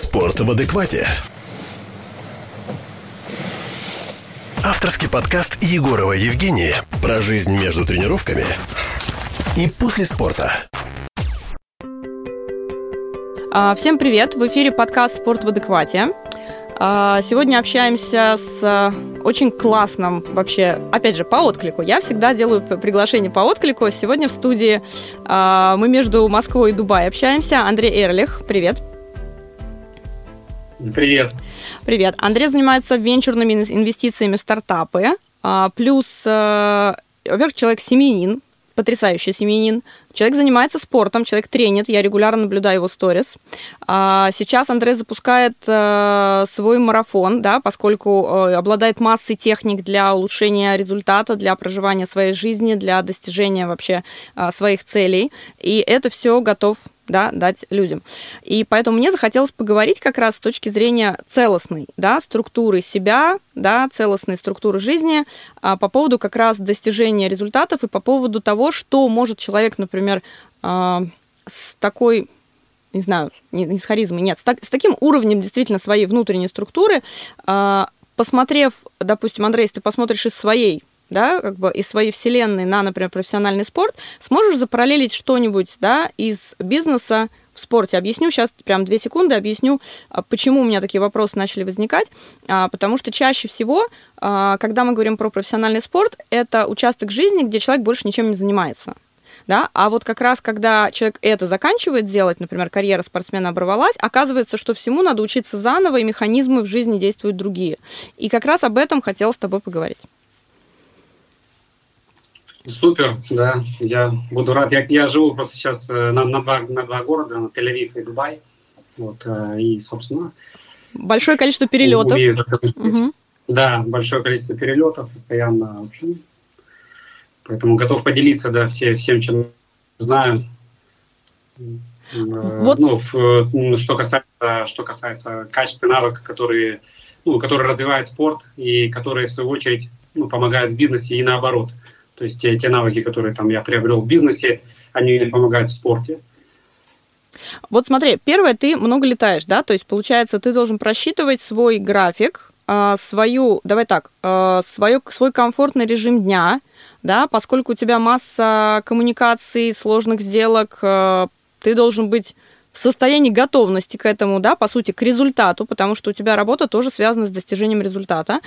Спорт в адеквате. Авторский подкаст Егорова Евгения про жизнь между тренировками и после спорта. А, Всем привет! В эфире подкаст «Спорт в адеквате». А, Сегодня общаемся с а, очень классным вообще, опять же, по отклику. Я всегда делаю приглашение по отклику. Сегодня в студии мы между Москвой и Дубай общаемся. Андрей Эрлих, привет. Привет. Привет. Андрей занимается венчурными ин- инвестициями в стартапы. А, Плюс, э, во-первых, человек семьянин, потрясающий семьянин. Человек занимается спортом, человек тренит, я регулярно наблюдаю его сторис. А, Сейчас Андрей запускает э, свой марафон, да, поскольку э, обладает массой техник для улучшения результата, для проживания своей жизни, для достижения вообще э, своих целей. И это все готов да, дать людям. И поэтому мне захотелось поговорить как раз с точки зрения целостной да, структуры себя, да, целостной структуры жизни а, по поводу как раз достижения результатов и по поводу того, что может человек, например, а, с такой не знаю, не, с харизмой, нет, с, так- с таким уровнем действительно своей внутренней структуры, а, посмотрев, допустим, Андрей, если ты посмотришь из своей да, как бы из своей вселенной на, например, профессиональный спорт, сможешь запараллелить что-нибудь, да, из бизнеса в спорте. Объясню сейчас, прям две секунды, объясню, а, почему у меня такие вопросы начали возникать. Потому что чаще всего, когда мы говорим про профессиональный спорт, это участок жизни, где человек больше ничем не занимается. Да? А вот как раз, когда человек это заканчивает делать, например, карьера спортсмена оборвалась, оказывается, что всему надо учиться заново, и механизмы в жизни действуют другие. И как раз об этом хотела с тобой поговорить. Супер, да, я буду рад. Я, я живу просто сейчас э, на, на, два, на два города, на Тель-Авив и Дубай. Вот, э, и, собственно... Большое количество перелетов. умею. Мгм. Да, большое количество перелетов постоянно. В общем, поэтому готов поделиться, да, все, всем, чем знаю. Э, Вот. Ну, в, э, что касается, что касается качества навыков, которые, ну, которые развивают спорт и которые, в свою очередь, ну, помогают в бизнесе и наоборот. То есть те, те навыки, которые там я приобрел в бизнесе, они помогают в спорте. Вот смотри, первое, ты много летаешь, да, то есть получается, ты должен просчитывать свой график, а, свою, давай так, а, свое, свой комфортный режим дня, да, поскольку у тебя масса коммуникаций, сложных сделок, а, ты должен быть в состоянии готовности к этому, да, по сути, к результату, потому что у тебя работа тоже связана с достижением результата.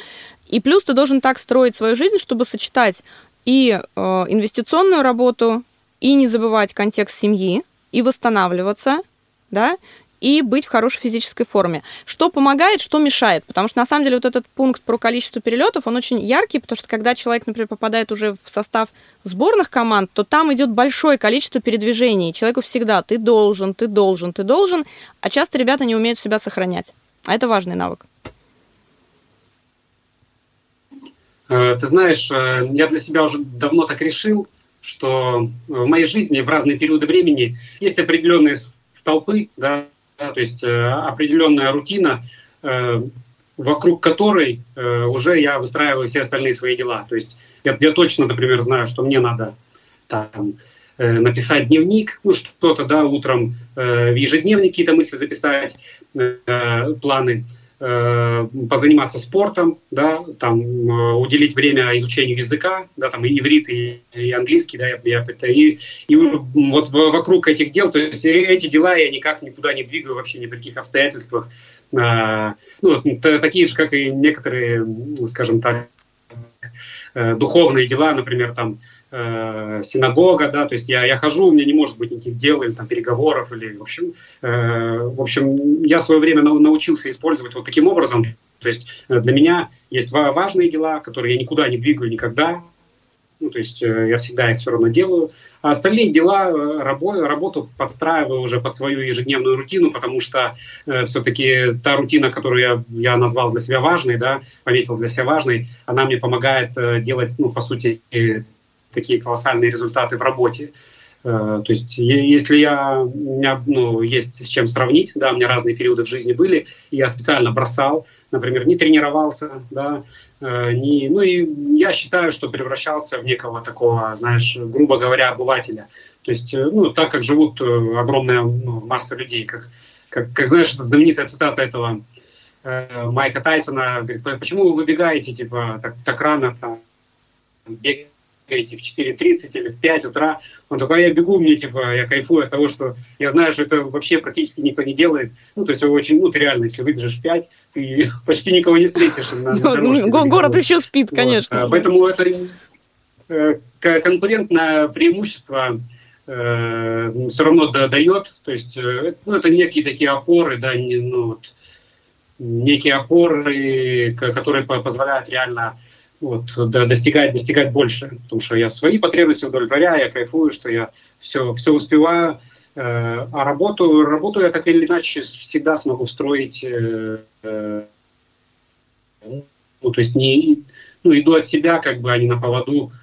И плюс ты должен так строить свою жизнь, чтобы сочетать и э, инвестиционную работу, и не забывать контекст семьи, и восстанавливаться, да, и быть в хорошей физической форме. Что помогает, что мешает? Потому что, на самом деле, вот этот пункт про количество перелетов, он очень яркий, потому что когда человек, например, попадает уже в состав сборных команд, то там идет большое количество передвижений. Человеку всегда ты должен, ты должен, ты должен, а часто ребята не умеют себя сохранять. А это важный навык. Э, Ты знаешь, э, я для себя уже давно так решил, что в моей жизни в разные периоды времени есть определенные столпы, да, да, то есть э, определенная рутина, э, вокруг которой э, уже я выстраиваю все остальные свои дела. То есть я, я точно, например, знаю, что мне надо там, написать дневник, ну что-то, да, утром в ежедневник какие-то мысли записать, планы, позаниматься спортом, да, там э, уделить время изучению языка, да, там и иврит, и, и английский, да, я, я и, и вот вокруг этих дел, то есть э- эти дела я никак никуда не двигаю вообще ни при каких обстоятельствах, А, ну, такие же, как и некоторые, скажем так, э, духовные дела, например, там э, синагога, да, то есть я, я хожу, у меня не может быть никаких дел или там переговоров, или, в общем, э, в общем, я свое время нау- научился использовать вот таким образом, то есть э, для меня есть ва- важные дела, которые я никуда не двигаю никогда, ну, то есть э, я всегда их все равно делаю, а остальные дела, э, рабо- работу подстраиваю уже под свою ежедневную рутину, потому что э, все-таки та рутина, которую я, я назвал для себя важной, да, пометил для себя важной, она мне помогает э, делать, ну, по сути, э, такие колоссальные результаты в работе. Э, То есть, если я, у меня ну, есть с чем сравнить, да, у меня разные периоды в жизни были, и я специально бросал, например, не тренировался, да, э, не, ну и я считаю, что превращался в некого такого, знаешь, грубо говоря, обывателя. То есть, э, ну, так как живут огромная ну, масса людей, как, как, как знаешь, знаменитая цитата этого Майка Тайсона, говорит, почему вы выбегаете, типа, так, так рано там, бегаете в 4.30 или в 5 утра. Он такой, а я бегу, мне, типа, я кайфую от того, что я знаю, что это вообще практически никто не делает. Ну, то есть очень, ну, ты реально, если выбежишь в 5, ты почти никого не встретишь. На, на ну, город еще спит, конечно. Вот. Поэтому это э, конкурентное преимущество э, все равно дает, то есть э, ну, это некие такие опоры, да, не, ну, вот, некие опоры, которые позволяют реально вот, да, достигать, достигать больше, потому что я свои потребности удовлетворяю, я кайфую, что я все, все успеваю, э, а работу, работу я так или иначе всегда смогу строить, э, э, ну, то есть не, ну, иду от себя, как бы, а не на поводу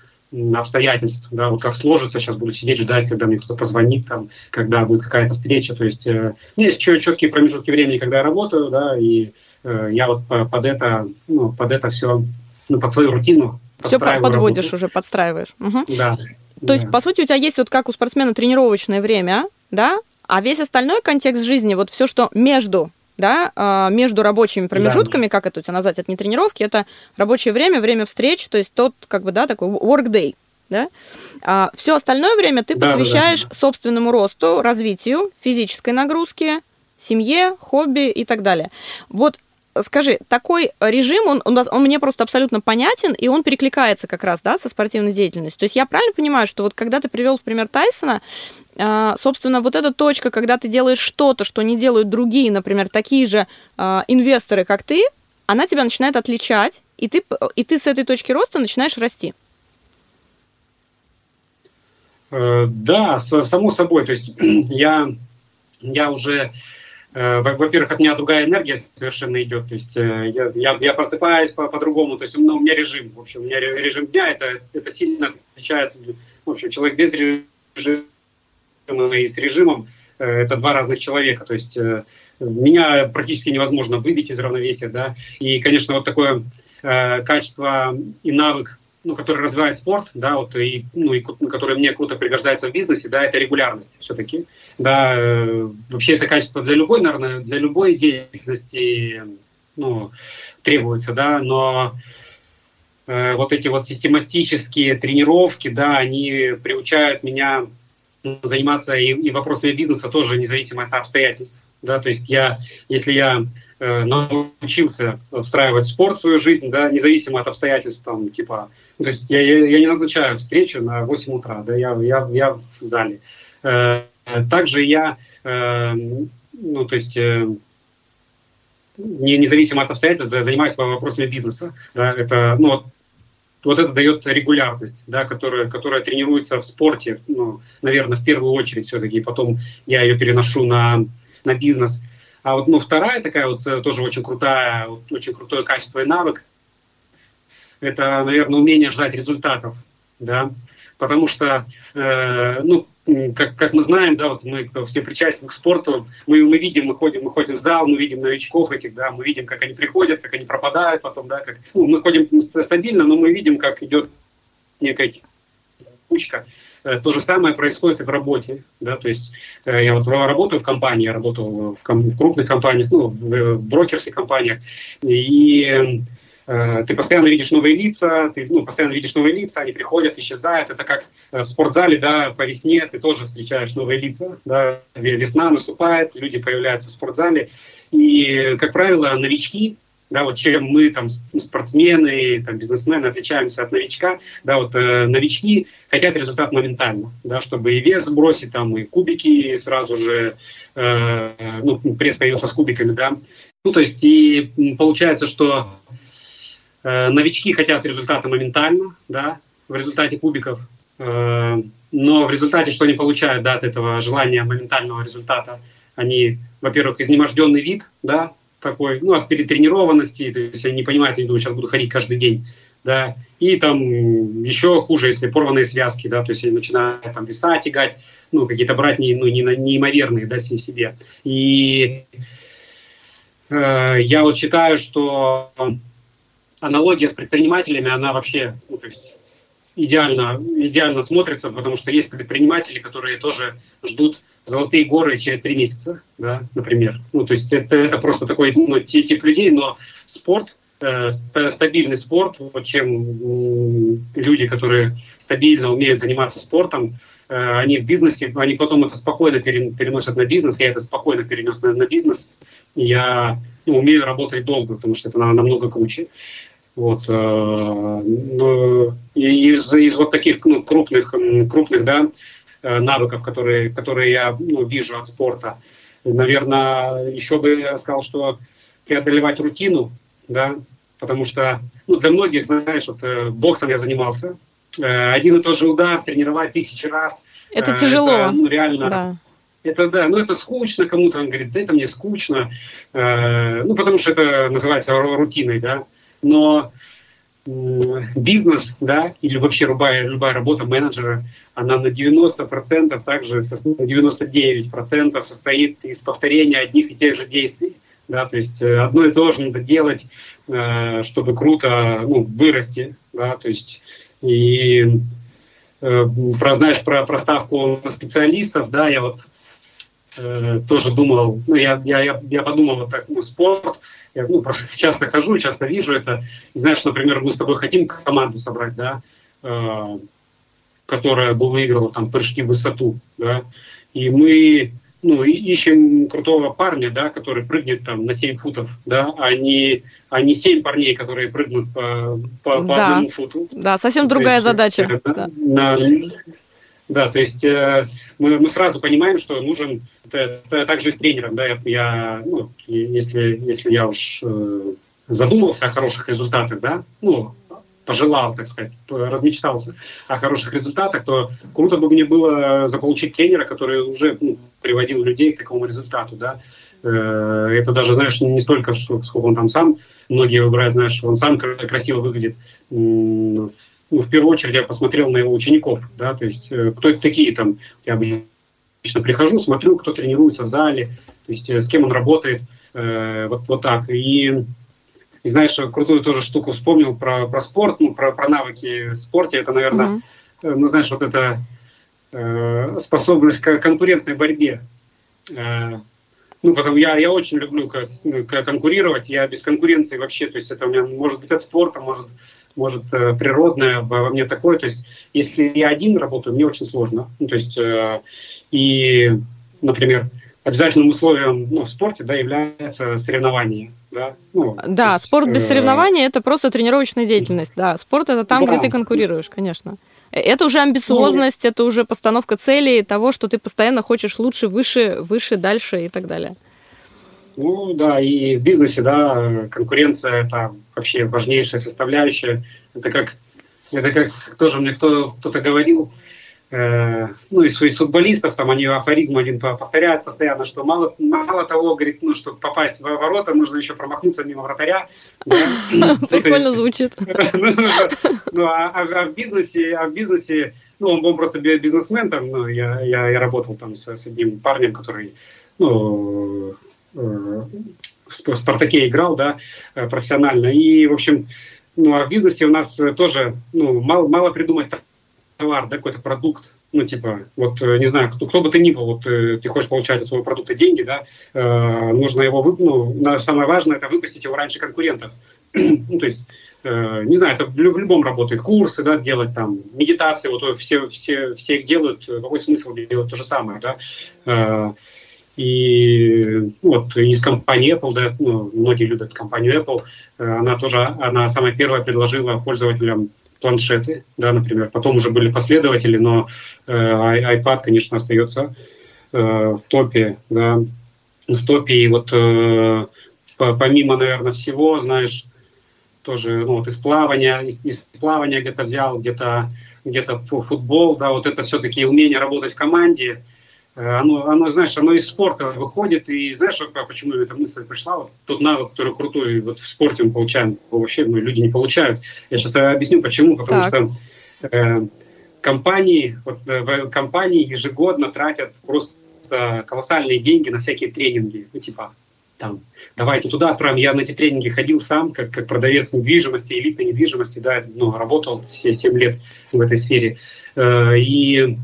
обстоятельств, да, вот как сложится, сейчас буду сидеть, ждать, когда мне кто-то позвонит, там, когда будет какая-то встреча, то есть э, есть четкие промежутки времени, когда я работаю, да, и э, я вот под это, ну, под это все, ну, под свою рутину все подводишь работу. уже, подстраиваешь. Угу. Да. То да. есть, по сути, у тебя есть вот как у спортсмена тренировочное время, да, а весь остальной контекст жизни, вот все, что между да, а, между рабочими промежутками, да. как это у тебя назвать, это не тренировки, это рабочее время, время встреч, то есть тот, как бы, да, такой work day, да? А все остальное время ты да, посвящаешь да. собственному росту, развитию, физической нагрузке, семье, хобби и так далее. Вот скажи, такой режим, он, он, он мне просто абсолютно понятен, и он перекликается как раз, да, со спортивной деятельностью. То есть я правильно понимаю, что вот когда ты привел в пример Тайсона, а, собственно, вот эта точка, когда ты делаешь что-то, что не делают другие, например, такие же а, инвесторы, как ты, она тебя начинает отличать, и ты, и ты с этой точки роста начинаешь расти. Э, да, само собой. То есть я, я уже во-первых, от меня другая энергия совершенно идет, то есть э, я, я, я просыпаюсь по- по-другому, то есть ну, у меня режим, в общем, у меня режим дня, это, это сильно отличает, в общем, человек без режима и с режимом, э, это два разных человека, то есть меня практически невозможно выбить из равновесия, да, и, конечно, вот такое качество и навык ну, который развивает спорт, да, вот, и, ну, и который мне круто пригождается в бизнесе, да, это регулярность все-таки. Да, э, вообще это качество для любой, наверное, для любой деятельности, ну, требуется, да, но э, вот эти вот систематические тренировки, да, они приучают меня заниматься и, и вопросами бизнеса тоже независимо от обстоятельств, да, то есть я, если я научился встраивать спорт в свою жизнь, да, независимо от обстоятельств, там, типа, то есть я, я, я не назначаю встречу на 8 утра, да, я, я, я в зале. Э, также я, э, ну, то есть не, независимо от обстоятельств, занимаюсь вопросами бизнеса, да, это, ну, вот, вот это дает регулярность, да, которая, которая тренируется в спорте, ну, наверное, в первую очередь все-таки, потом я ее переношу на, на бизнес. А вот ну, вторая такая вот э, тоже очень крутая, очень крутое качество и навык, это, наверное, умение ждать результатов, да, потому что, э, ну, как, как мы знаем, да, вот мы, кто все причастны к спорту, мы, мы видим, мы ходим, мы ходим в зал, мы видим новичков этих, да, мы видим, как они приходят, как они пропадают потом, да, как, ну, мы ходим стабильно, но мы видим, как идет некая кучка. Э, то же самое происходит и в работе. Да? То есть э, я вот работаю в компании, я работал в, в крупных компаниях, ну, в брокерских компаниях, и э, ты постоянно видишь новые лица, ты ну, постоянно видишь новые лица, они приходят, исчезают. Это как в спортзале, да, по весне ты тоже встречаешь новые лица, да, весна наступает, люди появляются в спортзале. И, как правило, новички, да, вот чем мы там спортсмены, там, бизнесмены отличаемся от новичка, да, вот э, новички хотят результат моментально, да, чтобы и вес сбросить, там, и кубики сразу же, э, ну, пресс появился с кубиками, да, ну, то есть и получается, что э, новички хотят результата моментально, да, в результате кубиков, э, но в результате, что они получают, да, от этого желания моментального результата, они, во-первых, изнеможденный вид, да, такой, ну, от перетренированности, то есть они не понимают, они думают, сейчас буду ходить каждый день, да, и там еще хуже, если порванные связки, да, то есть они начинают там веса тягать, ну, какие-то брать не, ну, не, неимоверные, да, себе. И э, я вот считаю, что аналогия с предпринимателями, она вообще, ну, то есть идеально, идеально смотрится, потому что есть предприниматели, которые тоже ждут золотые горы через три месяца, да, например. Ну, то есть это, это просто такой ну, тип людей, но спорт, э, стабильный спорт, вот чем люди, которые стабильно умеют заниматься спортом, э, они в бизнесе, они потом это спокойно переносят на бизнес, я это спокойно перенес на, на бизнес, я ну, умею работать долго, потому что это намного круче. Вот, э, из, из вот таких ну, крупных, крупных да, э, навыков, которые, которые я ну, вижу от спорта, наверное, еще бы я сказал, что преодолевать рутину, да, потому что ну, для многих, знаешь, вот э, боксом я занимался, один и тот же удар тренировать тысячи раз. Это тяжело. Это, ну, реально. Да. Это да, ну это скучно кому-то, он говорит, да это мне скучно, ну потому что это называется рутиной, да но бизнес, да, или вообще любая, любая работа менеджера, она на 90%, также на 99% состоит из повторения одних и тех же действий. Да, то есть э, одно и то же надо делать, э, чтобы круто ну, вырасти. Да, то есть и э, про, знаешь, про, про ставку специалистов, да, я вот э, тоже думал, ну, я, я, я подумал вот так, ну, спорт, я ну, просто часто хожу, часто вижу это. знаешь, например, мы с тобой хотим команду собрать, да, э, которая бы выиграла там прыжки в высоту, да, и мы ну, ищем крутого парня, да, который прыгнет там на 7 футов, да, а не, а не 7 парней, которые прыгнут по, по, по да. одному футу. Да, совсем другая есть, задача. Э, да, да. На, да, то есть э, мы, мы сразу понимаем, что нужен это, это также с тренером, да, я, ну, если, если я уж э, задумался о хороших результатах, да, ну, пожелал, так сказать, размечтался о хороших результатах, то круто бы мне было заполучить тренера, который уже ну, приводил людей к такому результату, да. Э, это даже, знаешь, не столько, что, сколько он там сам, многие выбирают, знаешь, он сам красиво выглядит ну, в первую очередь я посмотрел на его учеников, да, то есть э, кто это такие там, я обычно прихожу, смотрю, кто тренируется в зале, то есть э, с кем он работает, э, вот, вот так. И, и знаешь, крутую тоже штуку вспомнил про, про спорт, ну, про, про навыки в спорте, это, наверное, mm-hmm. ну, знаешь, вот эта э, способность к конкурентной борьбе. Э, ну, потому я, я очень люблю как, как конкурировать, я без конкуренции вообще, то есть это у меня может быть от спорта, может может, э, природное во мне такое. То есть, если я один работаю, мне очень сложно. Ну, то есть, э, и, например, обязательным условием ну, в спорте да, является соревнование. Да, ну, да есть, спорт без э... соревнований – это просто тренировочная деятельность. Да, спорт – это там, да. где ты конкурируешь, конечно. Это уже амбициозность, ну, это уже постановка целей того, что ты постоянно хочешь лучше, выше, выше, дальше и так далее. Ну да, и в бизнесе, да, конкуренция это вообще важнейшая составляющая. Это как, это как тоже мне кто, кто-то говорил, э, ну, из, из футболистов, там они афоризм один повторяют постоянно, что мало, мало того, говорит, ну, чтобы попасть в ворота, нужно еще промахнуться мимо вратаря. Прикольно звучит. Ну, ну а, а, а в бизнесе, а в бизнесе, ну, он был просто бизнесмен, там, ну, я, я, я работал там с, с одним парнем, который, ну, Э, в «Спартаке» играл, да, э, профессионально. И, в общем, ну, а в бизнесе у нас тоже, ну, мало, мало придумать товар, да, какой-то продукт, ну, типа, вот, э, не знаю, кто, кто бы ты ни был, вот, ты хочешь получать от своего продукта деньги, да, э, нужно его, вы, ну, самое важное, это выпустить его раньше конкурентов. ну, то есть, э, не знаю, это в, любом работает, курсы, да, делать там, медитации, вот все, все, все их делают, какой смысл делать то же самое, да, э, и вот из компании Apple, да, ну, многие любят компанию Apple, э, она тоже, она самая первая предложила пользователям планшеты, да, например. Потом уже были последователи, но э, iPad, конечно, остается э, в топе, да, в топе. И вот э, помимо, наверное, всего, знаешь, тоже, ну, вот из плавания, из, из плавания где-то взял, где-то где-то футбол, да, вот это все-таки умение работать в команде, оно, оно, знаешь, оно из спорта выходит, и знаешь, почему эта мысль пришла? Вот тот навык, который крутой вот в спорте мы получаем, вообще ну, люди не получают. Я сейчас объясню, почему. Потому так. что э, компании, вот, э, компании ежегодно тратят просто колоссальные деньги на всякие тренинги. Ну, типа, там, давайте туда отправим. Я на эти тренинги ходил сам, как, как продавец недвижимости, элитной недвижимости, да, ну, работал все 7 лет в этой сфере. Э, и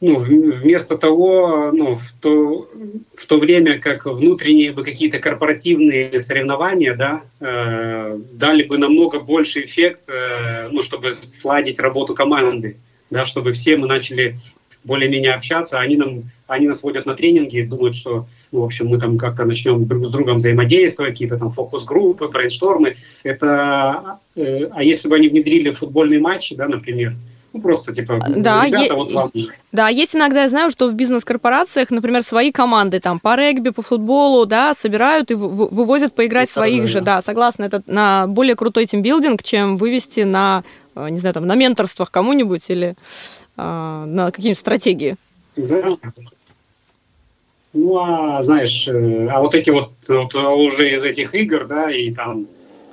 ну, вместо того, ну, в то, в то время как внутренние бы какие-то корпоративные соревнования, да, э, дали бы намного больше эффект, э, ну, чтобы сладить работу команды, да, чтобы все мы начали более-менее общаться, они нам они нас водят на тренинги и думают, что, ну, в общем, мы там как-то начнем друг с другом взаимодействовать, какие-то там фокус-группы, брейнштормы. Это, э, а если бы они внедрили футбольные матчи, да, например, ну, просто типа, да, ребята, е- вот вам... Да, есть иногда, я знаю, что в бизнес-корпорациях, например, свои команды там по регби, по футболу, да, собирают и вывозят поиграть это своих да, же, да, согласна, это на более крутой тимбилдинг, чем вывести на, э, не знаю, там, на менторствах кому-нибудь или а, на какие-нибудь стратегии. Да, ну, а знаешь, э, а вот эти вот, вот уже из этих игр, да, и там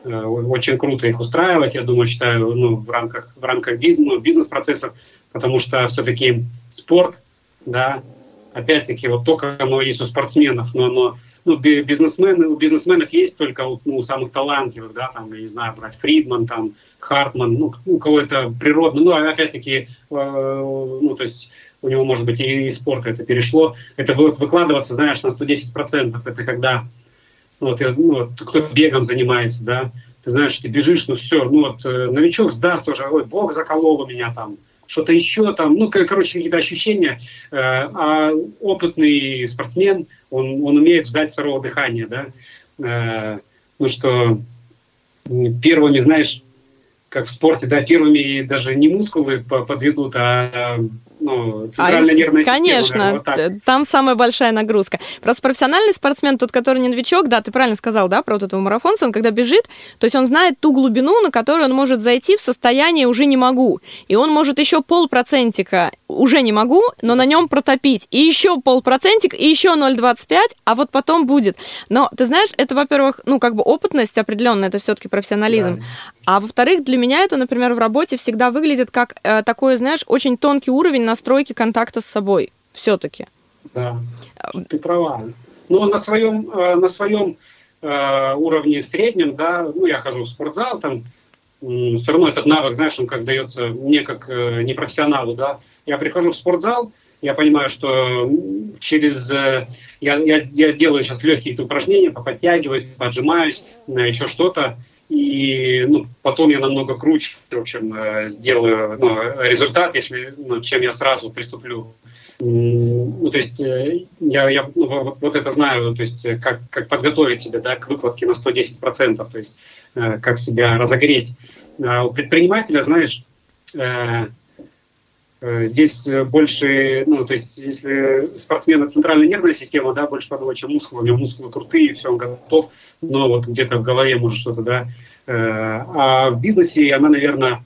очень круто их устраивать, я думаю, считаю, ну, в рамках, в рамках бизнес, ну, бизнес-процессов, потому что все-таки спорт, да, опять-таки, вот только оно есть у спортсменов, но оно, ну, бизнесмены, у бизнесменов есть только ну, у самых талантливых, да, там, я не знаю, брать Фридман, там, Хартман, ну, у кого это природно, ну, опять-таки, э, ну, то есть у него, может быть, и из спорта это перешло, это будет выкладываться, знаешь, на 110%. Это когда, ну, вот, ну, вот, кто бегом занимается, да, ты знаешь, ты бежишь, ну все, ну вот э, новичок сдастся уже, ой, бог заколол у меня там, что-то еще там, ну, короче, какие-то ощущения. Э, а опытный спортсмен, он, он умеет ждать второго дыхания, да. Э, ну, что первыми, знаешь, как в спорте, да, первыми даже не мускулы подведут, а ну, центральная а, нервная конечно, система. Конечно, вот там самая большая нагрузка. Просто профессиональный спортсмен, тот, который не новичок, да, ты правильно сказал, да, про вот этого марафонца, он когда бежит, то есть он знает ту глубину, на которую он может зайти в состояние «уже не могу». И он может еще полпроцентика «уже не могу», но на нем протопить. И еще полпроцентик, и еще 0,25, а вот потом будет. Но, ты знаешь, это, во-первых, ну, как бы опытность определенная, это все-таки профессионализм. Да. А во-вторых, для меня это, например, в работе всегда выглядит как э, такой, знаешь, очень тонкий уровень настройки контакта с собой. Все-таки. Да, ты права. Ну, на своем, э, на своем э, уровне среднем, да, ну, я хожу в спортзал, там, э, все равно этот навык, знаешь, он как дается мне как э, непрофессионалу, да. Я прихожу в спортзал, я понимаю, что через... Э, я, я, я сделаю сейчас легкие упражнения, поподтягиваюсь, поджимаюсь, еще что-то, и ну, потом я намного круче, в общем, э, сделаю ну, результат, если, ну, чем я сразу приступлю. Ну, то есть э, я, я ну, вот это знаю, то есть э, как, как подготовить себя да, к выкладке на 110%, то есть как себя разогреть. А у предпринимателя, знаешь, Э, здесь э, больше, ну, то есть, если спортсмена центральная нервная система, да, больше подавать, чем мускулы, у него мускулы крутые, все, он готов, но вот где-то в голове может что-то, да. Э, а в бизнесе она, наверное,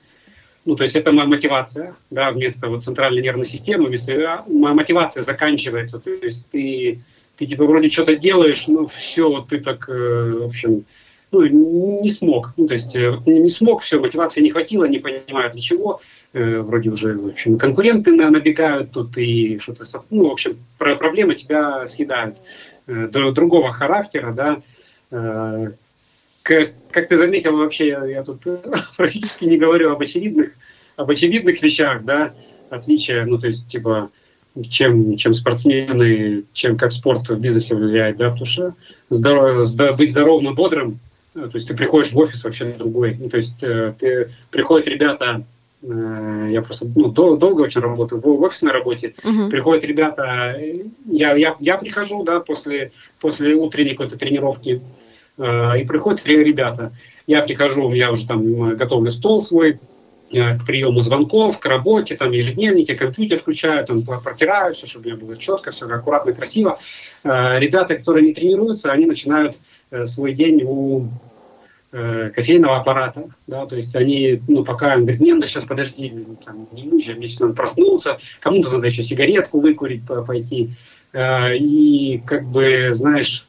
ну, то есть это моя мотивация, да, вместо вот центральной нервной системы, вместо, а, моя мотивация заканчивается, то есть ты, ты типа вроде что-то делаешь, ну, все, ты так, в общем, ну, не смог, ну, то есть не смог, все, мотивации не хватило, не понимаю для чего, Э, вроде уже в общем, конкуренты набегают тут и что-то, ну, в общем, проблемы тебя съедают. Э, другого характера, да. Э, как, ты заметил, вообще я, тут практически не говорю об очевидных, об очевидных вещах, да, отличия, ну, то есть, типа, чем, чем спортсмены, чем как спорт в бизнесе влияет, да, потому что здоров, быть здоровым и бодрым, то есть ты приходишь в офис вообще другой, ну, то есть ты, приходят ребята Э, я просто ну, дол- долго очень работаю в, в офисной работе. Uh-huh. Приходят ребята, я, я, я прихожу, да, после, после утренней какой-то тренировки, э, и приходят ребята. Я прихожу, я уже там готовлю стол свой, э, к приему звонков, к работе, там ежедневники, компьютер включаю, там протираю все, чтобы у меня было четко, все аккуратно, красиво. Э, ребята, которые не тренируются, они начинают э, свой день у Э, кофейного аппарата, да, то есть они, ну, пока он говорит, нет, да сейчас подожди, там, не мне сейчас надо проснуться, кому-то надо еще сигаретку выкурить, пойти, э, и как бы, знаешь,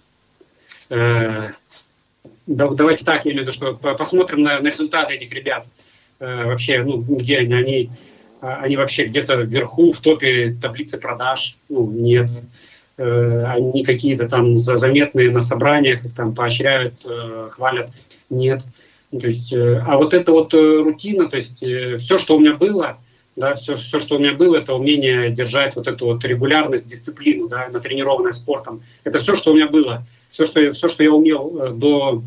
э, давайте так, я имею в виду, что посмотрим на, на результаты этих ребят, вообще, ну, где они, они, они вообще где-то вверху в топе таблицы продаж, ну, нет, э, они какие-то там заметные на собраниях, их там поощряют, э, хвалят. Нет. То есть, э, а вот это вот э, рутина, то есть э, все, что у меня было, да, все, все, что у меня было, это умение держать вот эту вот регулярность, дисциплину, да, натренированная спортом. Это все, что у меня было. Все, что, все, что я умел до,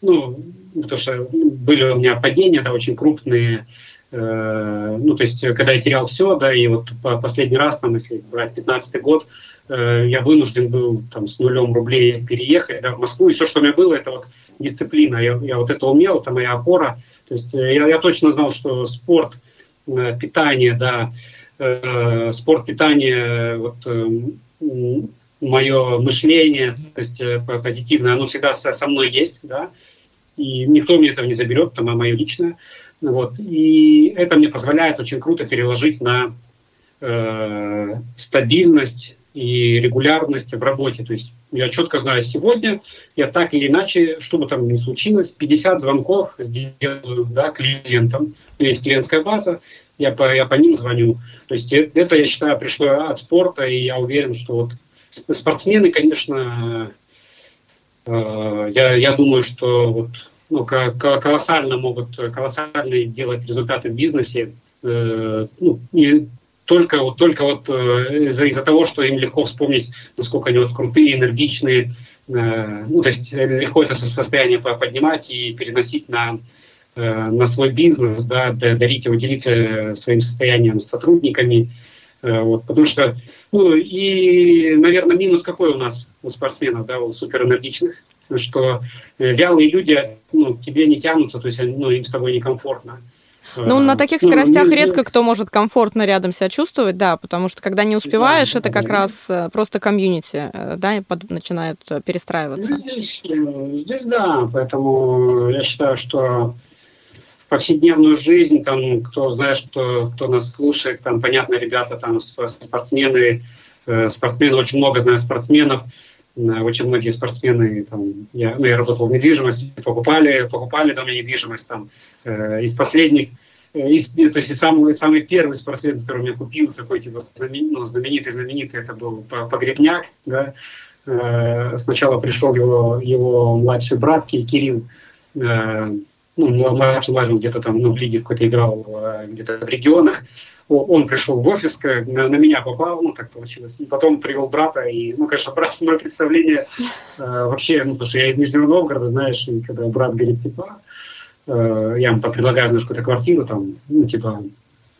ну, потому что были у меня падения, да, очень крупные, ну, то есть, когда я терял все, да, и вот последний раз, там, если брать 15 год, я вынужден был там с нулем рублей переехать да, в Москву, и все, что у меня было, это вот дисциплина, я, я вот это умел, это моя опора, то есть э, я, я точно знал, что спорт, э, питание, да, э, спорт, питание, вот, э, мое мышление, то есть э, позитивное, оно всегда со, со мной есть, да, и никто мне этого не заберет, это мое личное. Вот. И это мне позволяет очень круто переложить на э, стабильность и регулярность в работе. То есть я четко знаю, сегодня я так или иначе, что бы там ни случилось, 50 звонков сделаю да, клиентам. Есть клиентская база, я по, я по ним звоню. То есть это, я считаю, пришло от спорта, и я уверен, что вот спортсмены, конечно, Э, я, я думаю, что вот, ну, колоссально могут колоссальные делать результаты в бизнесе. Э, ну, только вот, только вот э, из-за, из-за того, что им легко вспомнить, насколько они вот крутые, энергичные, ну, то есть легко это состояние поднимать и переносить на, на свой бизнес, да, дарить его, делиться своим состоянием с сотрудниками. Вот, потому что, ну, и, наверное, минус какой у нас у спортсменов, да, у суперэнергичных, что э, вялые люди ну, к тебе не тянутся, то есть ну, им с тобой некомфортно. Ну, на таких ну, скоростях ну, редко кто может комфортно рядом себя чувствовать, да, потому что когда не успеваешь, да, это как да. раз э, просто комьюнити, э, да, начинает перестраиваться. Здесь, здесь да, поэтому я считаю, что повседневную жизнь, там, кто знает, что, кто нас слушает, там, понятно, ребята, там, спортсмены, спортсмены, очень много знаю спортсменов, очень многие спортсмены, там, я, ну, я работал в недвижимости, покупали, покупали там недвижимость там, э, из последних, э, из, то есть самый, самый первый спортсмен, который меня купил, такой типа знамен, ну, знаменитый, знаменитый, это был Погребняк, да, э, сначала пришел его, его младший брат Кирилл, э, ну, младший, младший где-то там, ну, в лиге какой-то играл, э, где-то в регионах, он пришел в офис, на, на меня попал, ну, так получилось. И потом привел брата, и, ну, конечно, брат, мое представление э, вообще, ну, потому что я из Нижнего Новгорода, знаешь, и когда брат говорит, типа, э, я ему там предлагаю, знаешь, какую-то квартиру, там, ну, типа,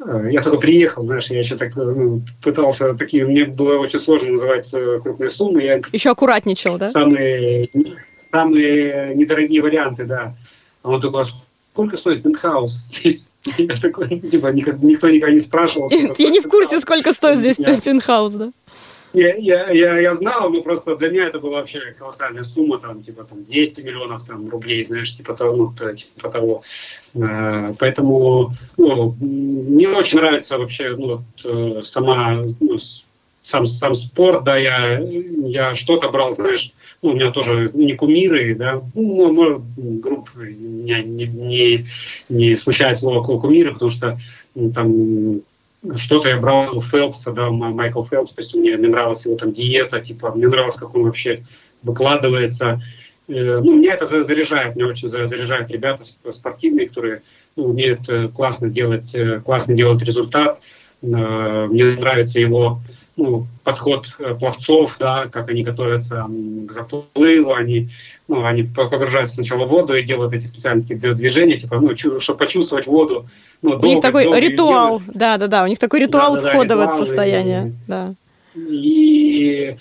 э, я только приехал, знаешь, я еще так ну, пытался, такие, мне было очень сложно называть э, крупные суммы. Я еще аккуратничал, да? Самые, самые недорогие варианты, да. А он такой, «А сколько стоит пентхаус здесь? Я такой, типа, никто никогда не спрашивал. Я не в курсе, сколько стоит здесь пентхаус, да? Я, я, я, я знал, но просто для меня это была вообще колоссальная сумма, там, типа, там, 200 миллионов там, рублей, знаешь, типа того. Ну, типа того. Э, поэтому ну, мне очень нравится вообще ну, э, сама, ну, сам, сам спорт, да, я, я что-то брал, знаешь, ну, у меня тоже не кумиры, да, ну, может, групп меня не, не, не смущает слово кумиры, потому что ну, там что-то я брал у Фелпса, да, Майкл Фелпс, то есть мне, мне нравилась его там диета, типа, мне нравилось, как он вообще выкладывается. Э, ну, меня это заряжает, меня очень заряжают ребята спортивные, которые ну, умеют э, классно делать, э, классно делать результат. Мне нравится его ну, подход э, пловцов, да, как они готовятся к заплыву, они, ну, они погружаются сначала в воду и делают эти специальные движения, типа, ну, чтобы почувствовать воду. Ну, долго, у них такой ритуал, да, да, да, у них такой ритуал да, да, входа да, в это состояние, и, да. И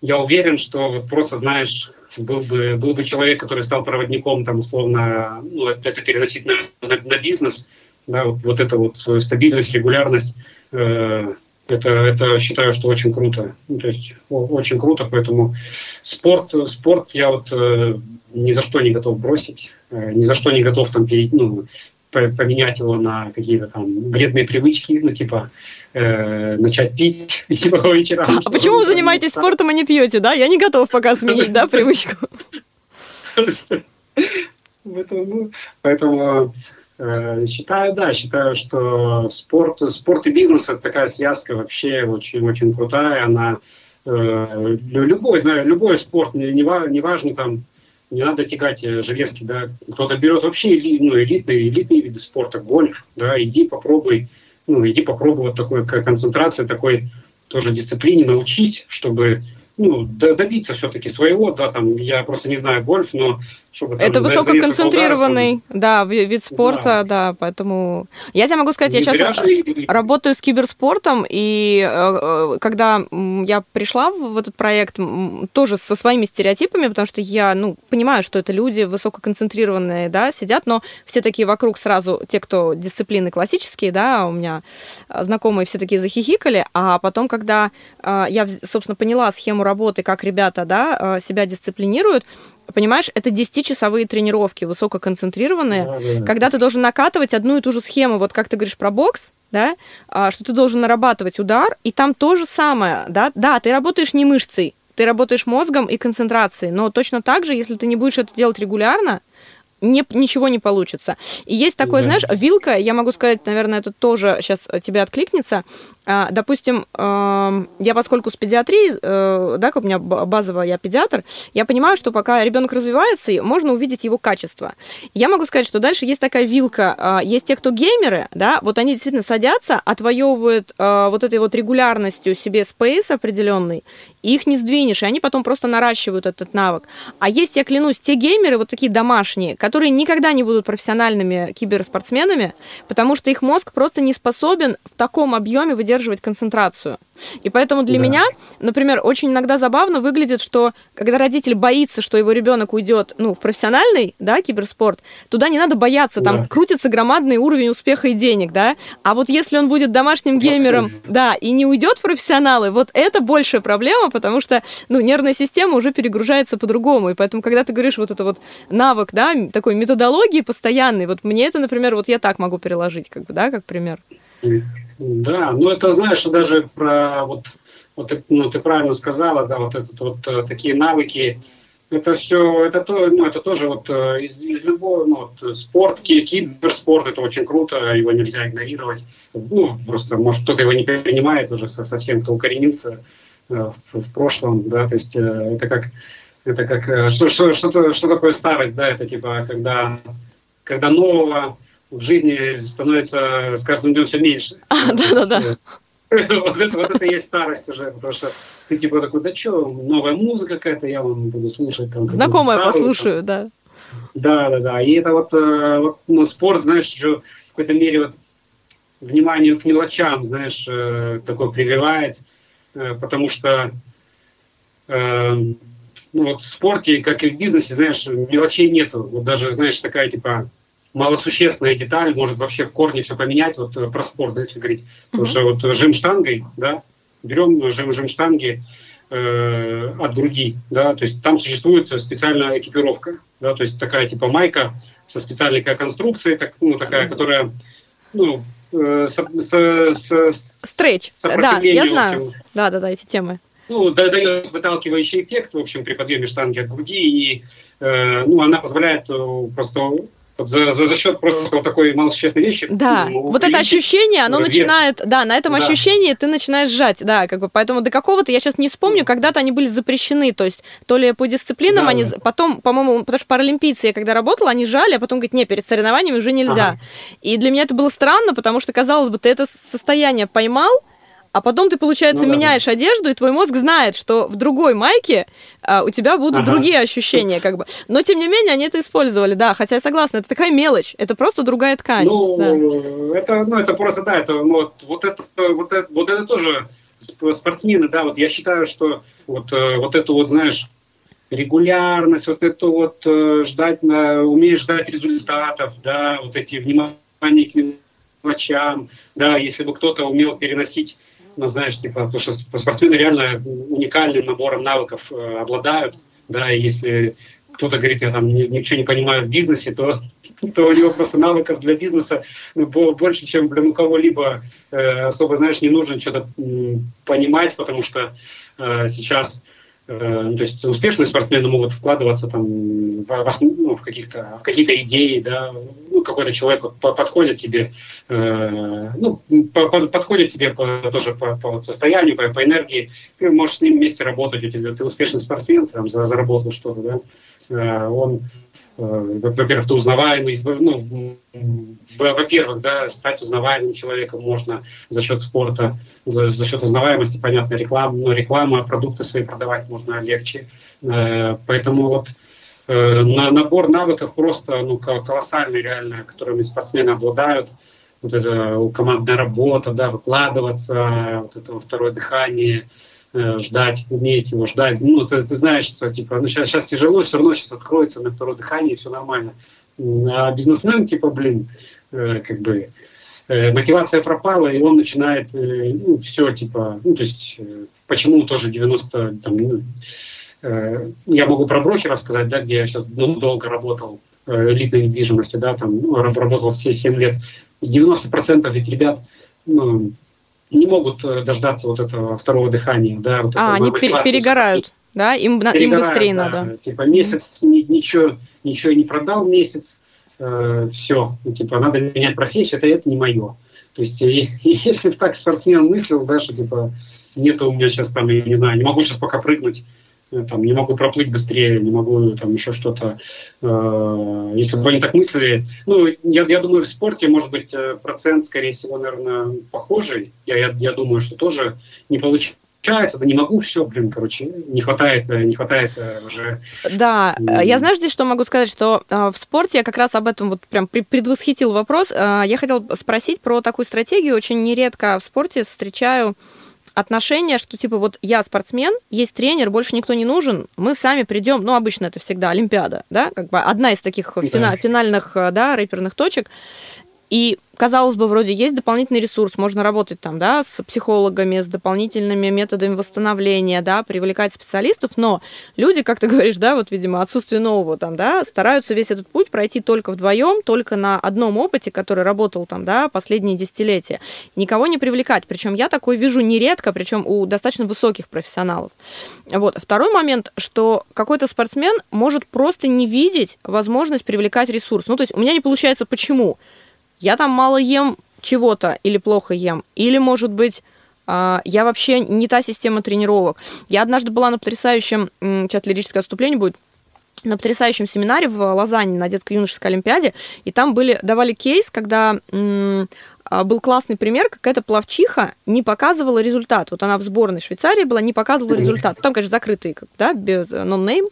я уверен, что просто, знаешь, был бы, был бы человек, который стал проводником, там, условно, ну, это переносить на, на, на бизнес, да, вот, вот это вот свою стабильность, регулярность, э, это, это считаю, что очень круто. Ну, то есть очень круто, поэтому спорт, спорт я вот э, ни за что не готов бросить, э, ни за что не готов там перейти, ну, поменять его на какие-то там вредные привычки, ну, типа, э, начать пить типа, по вечерам. А почему вы занимаетесь спортом и не пьете, да? Я не готов пока сменить, да, привычку. Поэтому Э, считаю, да, считаю, что спорт, спорт и бизнес это такая связка вообще очень-очень крутая. Она э, любой, знаю, любой спорт, не, не важно там, не надо тягать железки, да, кто-то берет вообще ну, элитные, элитные виды спорта, гольф, да, иди попробуй, ну, иди попробуй вот такой концентрации, такой тоже дисциплине научить, чтобы ну, добиться все-таки своего, да, там, я просто не знаю гольф, но чтобы... Там, это высококонцентрированный, да, вид спорта, да. да, поэтому... Я тебе могу сказать, не я сейчас же... работаю с киберспортом, и э, э, когда я пришла в этот проект, тоже со своими стереотипами, потому что я, ну, понимаю, что это люди высококонцентрированные, да, сидят, но все такие вокруг сразу, те, кто дисциплины классические, да, у меня знакомые все такие захихикали, а потом, когда э, я, собственно, поняла схему работы, как ребята да, э, себя дисциплинируют, понимаешь, это 10-часовые тренировки, высококонцентрированные, да, да. когда ты должен накатывать одну и ту же схему, вот как ты говоришь про бокс, да, а, что ты должен нарабатывать удар, и там то же самое, да, да, ты работаешь не мышцей, ты работаешь мозгом и концентрацией, но точно так же, если ты не будешь это делать регулярно, не, ничего не получится. И есть такое, да. знаешь, вилка, я могу сказать, наверное, это тоже сейчас тебе откликнется. А, допустим, я поскольку с педиатрией, э, да, как у меня базово я педиатр, я понимаю, что пока ребенок развивается, можно увидеть его качество. Я могу сказать, что дальше есть такая вилка, а, есть те, кто геймеры, да, вот они действительно садятся, отвоевывают а, вот этой вот регулярностью себе спейс определенный, их не сдвинешь, и они потом просто наращивают этот навык. А есть, я клянусь, те геймеры, вот такие домашние, которые никогда не будут профессиональными киберспортсменами, потому что их мозг просто не способен в таком объеме выдерживать поддерживать концентрацию. И поэтому для да. меня, например, очень иногда забавно выглядит, что когда родитель боится, что его ребенок уйдет ну, в профессиональный да, киберспорт, туда не надо бояться, там да. крутится громадный уровень успеха и денег, да. А вот если он будет домашним геймером, да, и не уйдет в профессионалы, вот это большая проблема, потому что ну, нервная система уже перегружается по-другому. И поэтому, когда ты говоришь вот это вот навык, да, такой методологии постоянной, вот мне это, например, вот я так могу переложить, как бы, да, как пример. Да, ну это знаешь, даже про вот, вот ну, ты правильно сказала, да, вот этот вот э, такие навыки, это все, это то, ну это тоже вот э, из, из любого, ну вот спорт, киберспорт, это очень круто, его нельзя игнорировать. Ну просто может кто-то его не принимает уже совсем, кто укоренился э, в, в прошлом, да, то есть это как это как что, что, что, что такое старость, да, это типа когда когда нового в жизни становится с каждым днем все меньше. А, да-да-да. Вот это, вот это и есть старость уже, потому что ты типа такой, да что, новая музыка какая-то, я вам буду слушать. Там, Знакомая старую, послушаю, там. да. Да, да, да. И это вот, э, вот ну, спорт, знаешь, в какой-то мере вот вниманию к мелочам, знаешь, э, такое прививает, э, потому что ну, вот в спорте, как и в бизнесе, знаешь, мелочей нету. Вот даже, знаешь, такая типа малосущественная деталь может вообще в корне все поменять. Вот э, про спорт, если говорить. Mm-hmm. Потому что вот жим штангой, да, берем жим, жим штанги э, от груди, да, то есть там существует специальная экипировка, да, то есть такая типа майка со специальной конструкцией, так, ну, такая, которая, ну, э, Стретч, да, я знаю, да, да, да, эти темы. Ну, дает выталкивающий эффект, в общем, при подъеме штанги от груди, и э, ну, она позволяет э, просто за, за, за счет просто вот такой малосущественной вещи. Да, ну, вот это ощущение, оно вес. начинает, да, на этом да. ощущении ты начинаешь сжать, да, как бы, поэтому до какого-то, я сейчас не вспомню, когда-то они были запрещены, то есть то ли по дисциплинам да, они, да. потом, по-моему, потому что паралимпийцы, я когда работала, они жали, а потом говорят, не, перед соревнованиями уже нельзя. Ага. И для меня это было странно, потому что, казалось бы, ты это состояние поймал, а потом ты, получается, ну, да, меняешь одежду, и твой мозг знает, что в другой майке а, у тебя будут ага. другие ощущения, как бы. Но, тем не менее, они это использовали, да. Хотя я согласна, это такая мелочь, это просто другая ткань. Ну, да. это, ну, это просто, да, это, ну, вот, вот, это, вот, это, вот это тоже спортсмены, да, вот я считаю, что вот, э, вот эту вот, знаешь, регулярность, вот это вот э, ждать, на, умеешь ждать результатов, да, вот эти внимание к мелочам, да, если бы кто-то умел переносить ну, знаешь, типа, потому что спортсмены реально уникальным набором навыков э, обладают, да, и если кто-то говорит, я там ничего не понимаю в бизнесе, то, то у него просто навыков для бизнеса ну, больше, чем для ну, кого-либо э, особо, знаешь, не нужно что-то понимать, потому что э, сейчас Э, то есть успешные спортсмены могут вкладываться там в, в, ну, в, каких-то, в какие-то идеи, да, ну, какой-то человек подходит тебе, э, ну, по, по, подходит тебе по, тоже по, по состоянию, по, по энергии, ты можешь с ним вместе работать, у тебя, ты успешный спортсмен, ты там заработал что-то, да, э, он Э, во-первых, ты узнаваемый, ну, во-первых, да, стать узнаваемым человеком можно за счет спорта, за, за счет узнаваемости, понятно, реклама, ну, реклама, продукты свои продавать можно легче. Э, поэтому вот э, на набор навыков просто ну, колоссальный реально, которыми спортсмены обладают. Вот это командная работа, да, выкладываться, вот это второе дыхание – Э, ждать, уметь его ждать. Ну, ты, ты знаешь, что типа, ну, сейчас, сейчас тяжело, все равно сейчас откроется на второе дыхание, все нормально. А бизнесмен, типа, блин, э, как бы, э, мотивация пропала, и он начинает, э, ну, все, типа, ну, то есть, э, почему тоже 90, там, ну, э, я могу про брокеров сказать, да, где я сейчас ну, долго работал, э, элитной недвижимости, да, там, ну, работал все 7 лет, 90% этих ребят, ну, не могут э, дождаться вот этого второго дыхания. Да, вот а, они перегорают, да? Им, перегорают, им быстрее да. надо. Типа месяц ничего, ничего не продал месяц, э, все, ну, типа надо менять профессию, это, это не мое. То есть и, и если так спортсмен мыслил, да, что типа нет у меня сейчас там, я не знаю, не могу сейчас пока прыгнуть, Э, там, не могу проплыть быстрее, не могу там еще что-то. Э, если бы они так мыслили, ну, я, я думаю, в спорте, может быть, э, процент, скорее всего, наверное, похожий. Я, я, я думаю, что тоже не получается да не могу, все, блин, короче, не хватает, не хватает уже. Да, я знаю здесь, что могу сказать, что в спорте я как раз об этом вот прям предвосхитил вопрос. я хотела спросить про такую стратегию. Очень нередко в спорте встречаю отношение, что типа вот я спортсмен, есть тренер, больше никто не нужен, мы сами придем, ну обычно это всегда Олимпиада, да, как бы одна из таких да. финальных, да, рэперных точек, и казалось бы, вроде есть дополнительный ресурс, можно работать там, да, с психологами, с дополнительными методами восстановления, да, привлекать специалистов, но люди, как ты говоришь, да, вот, видимо, отсутствие нового там, да, стараются весь этот путь пройти только вдвоем, только на одном опыте, который работал там, да, последние десятилетия. Никого не привлекать. Причем я такой вижу нередко, причем у достаточно высоких профессионалов. Вот. Второй момент, что какой-то спортсмен может просто не видеть возможность привлекать ресурс. Ну, то есть у меня не получается почему? Я там мало ем чего-то или плохо ем, или, может быть, а, я вообще не та система тренировок. Я однажды была на потрясающем, сейчас лирическое отступление будет, на потрясающем семинаре в Лозанне на детско-юношеской олимпиаде, и там были, давали кейс, когда а, был классный пример, какая-то плавчиха не показывала результат. Вот она в сборной Швейцарии была, не показывала результат. Там, конечно, закрытый, да, без non-name.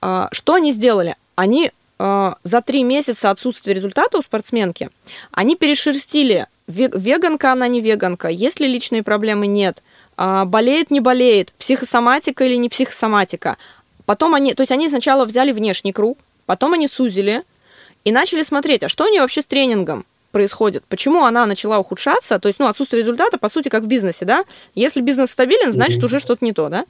А, что они сделали? Они Э, за три месяца отсутствия результата у спортсменки они перешерстили, веганка она не веганка, есть ли личные проблемы, нет, а, болеет, не болеет, психосоматика или не психосоматика. Потом они, то есть они сначала взяли внешний круг, потом они сузили и начали смотреть, а что они вообще с тренингом? Происходит, почему она начала ухудшаться, то есть, ну, отсутствие результата, по сути, как в бизнесе, да, если бизнес стабилен, значит, уже что-то не то, да,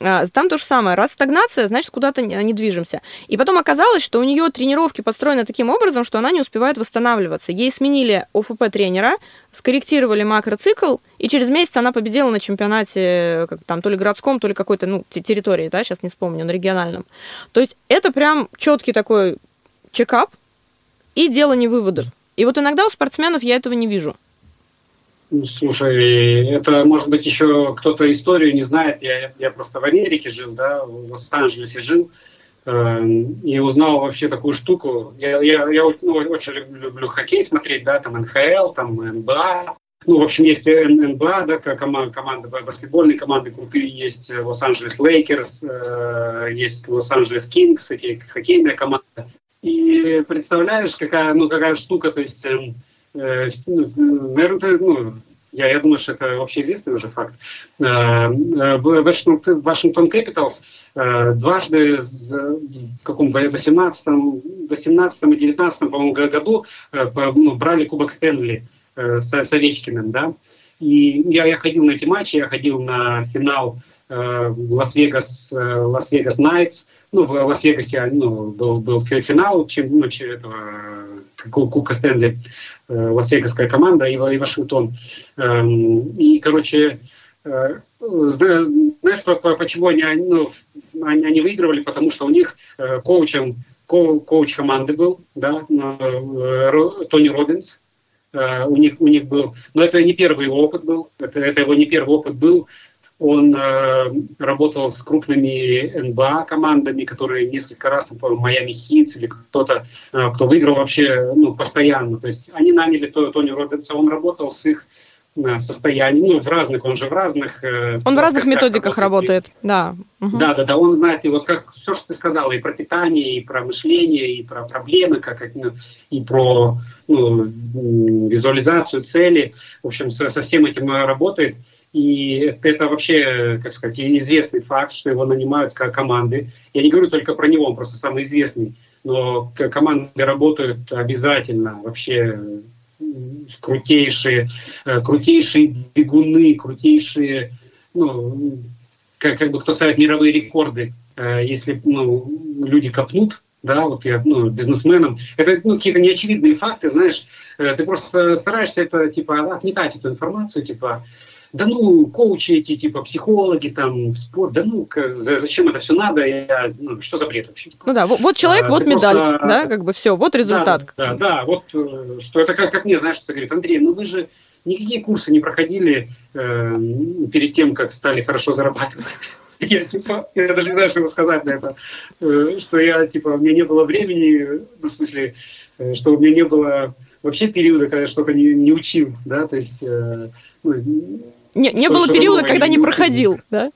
а, там то же самое, раз стагнация, значит, куда-то не движемся. И потом оказалось, что у нее тренировки построены таким образом, что она не успевает восстанавливаться. Ей сменили ОФП тренера, скорректировали макроцикл, и через месяц она победила на чемпионате, как там, то ли городском, то ли какой-то, ну, территории, да, сейчас не вспомню, на региональном. То есть это прям четкий такой чекап и делание выводов. И вот иногда у спортсменов я этого не вижу. Ну, слушай, это может быть еще кто-то историю не знает. Я, я просто в Америке жил, да, в Лос-Анджелесе жил э, и узнал вообще такую штуку. Я, я, я ну, очень люблю, люблю хоккей смотреть, да, там НХЛ, там НБА. Ну, в общем, есть НБА, да, команда, команда баскетбольные команды крутые, есть Лос-Анджелес Лейкерс, э, есть Лос-Анджелес Кингс, эти хоккейная команда. И представляешь, какая, ну, какая штука, то есть, эм, э, ну, наверное, ну, я, я думаю, что это общеизвестный уже факт. Э, э, Вашингтон, э, дважды в каком 18 18 и 19 по-моему, году ну, брали Кубок Стэнли с, с Овечкиным, да. И я, я ходил на эти матчи, я ходил на финал Лас-Вегас, Лас-Вегас Найтс, ну, в Лас-Вегасе ну, был, был финал чем, ну, этого, Кубка Стэнли, э, Лас-Вегасская команда и, и Вашингтон. Эм, и, короче, э, знаешь, почему они, ну, они, они выигрывали? Потому что у них э, коучем, ко, коуч команды был, да, э, Тони Робинс, э, у них, у них был, но это не первый его опыт был, это, это его не первый опыт был, он э, работал с крупными НБА командами, которые несколько раз, по Майами Хитс или кто-то, э, кто выиграл вообще ну, постоянно. То есть они наняли Тони Робинса, он работал с их состоянии, ну, в разных, он же в разных... Э, он в разных методиках работает, да. Угу. Да, да, да, он знает, и вот как все, что ты сказала, и про питание, и про мышление, и про проблемы, как, ну, и про ну, визуализацию цели, в общем, со, со всем этим работает. И это вообще, как сказать, известный факт, что его нанимают как команды. Я не говорю только про него, он просто самый известный. Но команды работают обязательно вообще крутейшие, э, крутейшие бегуны, крутейшие, ну, как, как бы кто ставит мировые рекорды, э, если ну, люди копнут, да, вот я, ну, бизнесменом. Это ну, какие-то неочевидные факты, знаешь, э, ты просто стараешься это, типа, отметать эту информацию, типа, да ну, коучи эти, типа, психологи, там, спорт, да ну, зачем это все надо, я, ну, что за бред вообще? Ну да, вот человек, а, вот медаль, просто... да, как бы все, вот результат. Да, да, да, вот, э, что это как, как мне, знаешь, что говорит, Андрей, ну вы же никакие курсы не проходили э, перед тем, как стали хорошо зарабатывать. Я типа, я даже не знаю, что сказать на это, э, что я типа, у меня не было времени, ну, в смысле, э, что у меня не было вообще периода, когда я что-то не, не учил, да, то есть, ну, не, не было периода, когда не проходил, да?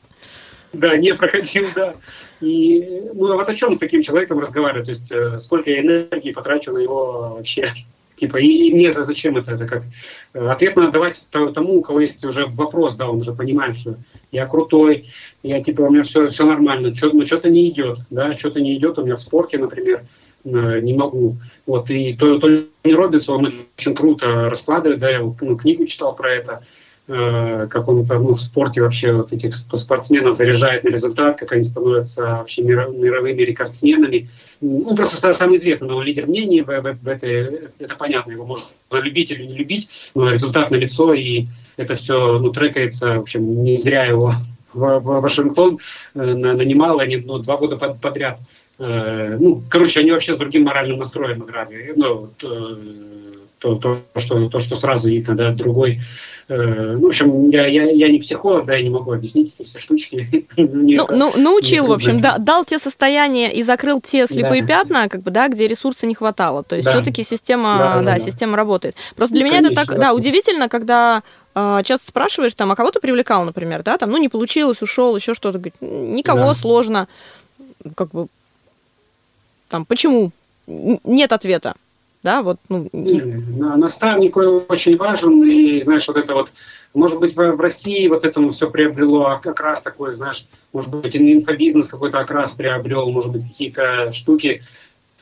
Да, не проходил, да. И ну, а вот о чем с таким человеком разговаривать? То есть э, сколько я энергии потрачу на его вообще Типа, и, и мне зачем это? Это как э, ответ надо давать тому, у кого есть уже вопрос, да, он уже понимает, что я крутой, я типа, у меня все, все нормально, что, но что-то не идет, да, что-то не идет у меня в спорте, например, э, не могу. Вот, и то, то не Робинс, он очень круто раскладывает, да, я ну, книгу читал про это, Э, как он там, ну, в спорте вообще вот этих спортсменов заряжает на результат, как они становятся вообще мировыми рекордсменами. Ну, просто самый известный, но лидер мнений в, в, в этой, это понятно, его можно любить или не любить, но результат на лицо, и это все ну, трекается, в общем, не зря его в, в Вашингтон э, нанимал, они ну, два года подряд. Э, ну, короче, они вообще с другим моральным настроем играли. Ну, то, то, то, что, то, что сразу видно, да, другой Э, ну, в общем, я, я, я не психолог, да, я не могу объяснить эти все штучки. ну, ну, научил, в общем, да, дал те состояния и закрыл те слепые да. пятна, как бы, да, где ресурса не хватало. То есть да. все-таки система, да, да, да, да, система работает. Просто для ну, меня конечно, это так, да, удивительно, когда э, часто спрашиваешь, там, а кого ты привлекал, например, да, там, ну, не получилось, ушел, еще что-то, говорит, никого да. сложно, как бы, там, почему? Нет ответа да, вот, ну... Наставник очень важен, и, знаешь, вот это вот, может быть, в, России вот этому все приобрело как раз такой, знаешь, может быть, инфобизнес какой-то окрас приобрел, может быть, какие-то штуки,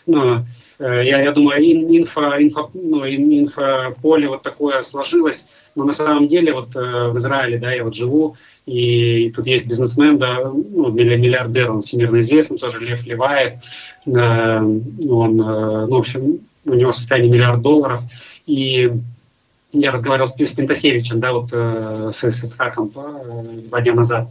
ну, э, я, я думаю, инфо, инфо, ну, инфополе вот такое сложилось, но на самом деле вот э, в Израиле, да, я вот живу, и тут есть бизнесмен, да, ну, миллиардер, он всемирно известный, тоже Лев Леваев, э, он, ну, в общем, у него состояние миллиард долларов, и я разговаривал с, Пентасевичем, да, вот э, с, с Хаком э, два дня назад,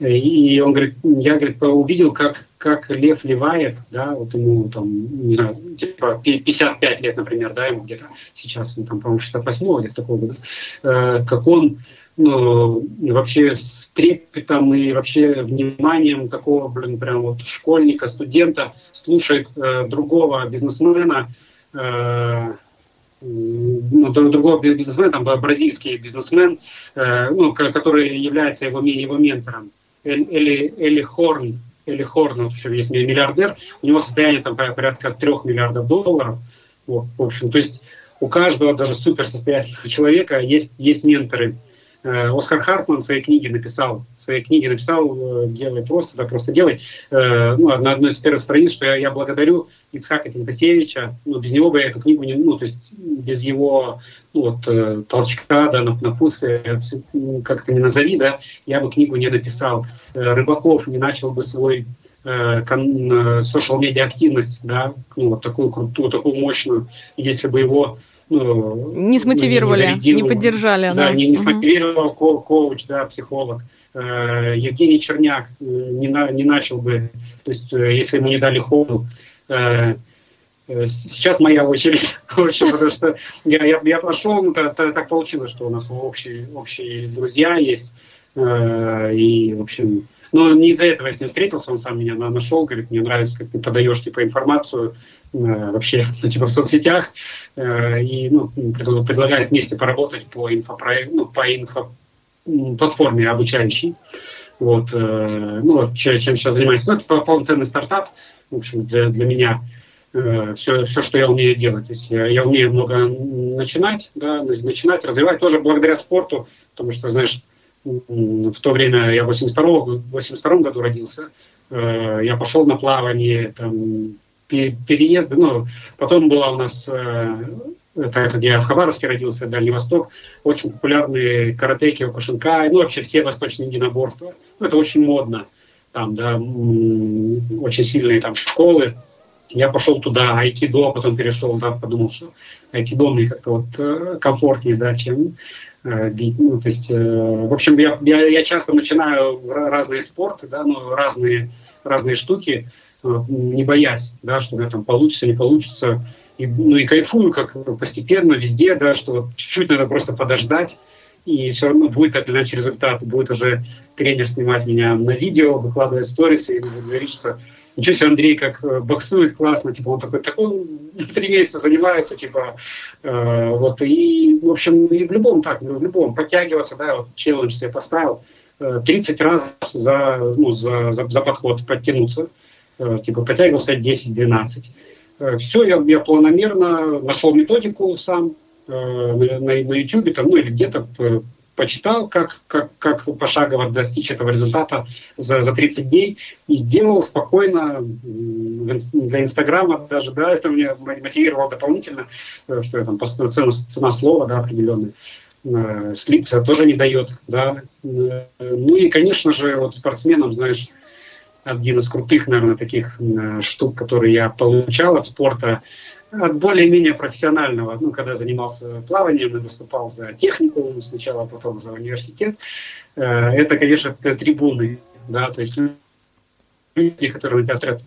и он говорит, я, говорит, увидел, как, как Лев Леваев, да, вот ему там, не знаю, типа 55 лет, например, да, ему где-то сейчас, ну, там, по-моему, 68 где-то такого года, э, как он ну, вообще с трепетом и вообще вниманием такого, блин, прям вот школьника, студента слушает э, другого бизнесмена, э, ну, другого бизнесмена, там бразильский бизнесмен, э, ну, который является его, его ментором, Эли, Эли Хорн, Эли Хорн, в общем, есть миллиардер, у него состояние там порядка трех миллиардов долларов, вот, в общем, то есть у каждого, даже суперсостоятельного человека есть, есть менторы, Оскар Хартман в своей книге написал, в своей книге написал, э, делай просто, да просто делай, э, ну, на одной из первых страниц, что я, я благодарю Ицхака Пентасевича, ну, без него бы я эту книгу не, ну, то есть без его, ну, вот, толчка, да, на, напутствия, как то не назови, да, я бы книгу не написал. Рыбаков не начал бы свой social медиа активность, да, ну, вот такую крутую, такую мощную, если бы его ну, не смотивировали, не, не поддержали. Да, да. не, не угу. смотивировал ко коуч, да, психолог. Э, Евгений Черняк э, не, на, не начал бы, то есть э, если ему не дали ходу, Сейчас моя очередь, потому что я, я, я пошел, ну, так, так получилось, что у нас общие, общие друзья есть, и, в общем, но не из-за этого я с ним встретился, он сам меня нашел, говорит, мне нравится, как ты подаешь, типа, информацию, Э, вообще, ну, типа в соцсетях, э, и ну, предлагает вместе поработать по инфопроекту, ну, по инфо платформе обучающей. Вот, э, ну, чем сейчас занимаюсь. Ну, это полноценный стартап, в общем, для, для меня все, все, что я умею делать. То есть я, я умею много начинать, да, начинать, развивать тоже благодаря спорту, потому что, знаешь, в то время я в 82, 82 году родился, я пошел на плавание, там, переезды. Ну, потом была у нас, э, это, я в Хабаровске родился, Дальний Восток, очень популярные каратеки, кушинкай, ну, вообще все восточные единоборства. Ну, это очень модно. Там, да, очень сильные там школы. Я пошел туда, айкидо, потом перешел, да, подумал, что айкидо мне как-то вот э, комфортнее, да, чем э. Ну, то есть, в общем, я, я, я часто начинаю разные спорты, да, ну, разные, разные штуки, не боясь, да, что у меня там получится, не получится. И, ну и кайфую как постепенно, везде, да, что вот чуть-чуть надо просто подождать, и все равно будет определять результат. Будет уже тренер снимать меня на видео, выкладывать сторисы и говорить, что ничего себе, Андрей, как э, боксует классно, типа он такой, такой три месяца занимается, типа, э, вот, и, в общем, и в любом так, в любом, подтягиваться, да, вот челлендж себе поставил, 30 э, раз за, ну, за, за, за подход подтянуться, Э, типа подтягивался 10-12. Э, Все, я, я планомерно нашел методику сам э, на, на, YouTube, там, ну или где-то почитал, как, как, как пошагово достичь этого результата за, за 30 дней и сделал спокойно для Инстаграма даже, да, это меня мотивировало дополнительно, что я там цена, цена слова, да, определенная слиться тоже не дает, да. Ну и, конечно же, вот спортсменам, знаешь, один из крутых, наверное, таких штук, которые я получал от спорта, от более-менее профессионального, ну, когда занимался плаванием и выступал за технику сначала, а потом за университет, э, это, конечно, трибуны, да, то есть люди, которые на тебя смотрят,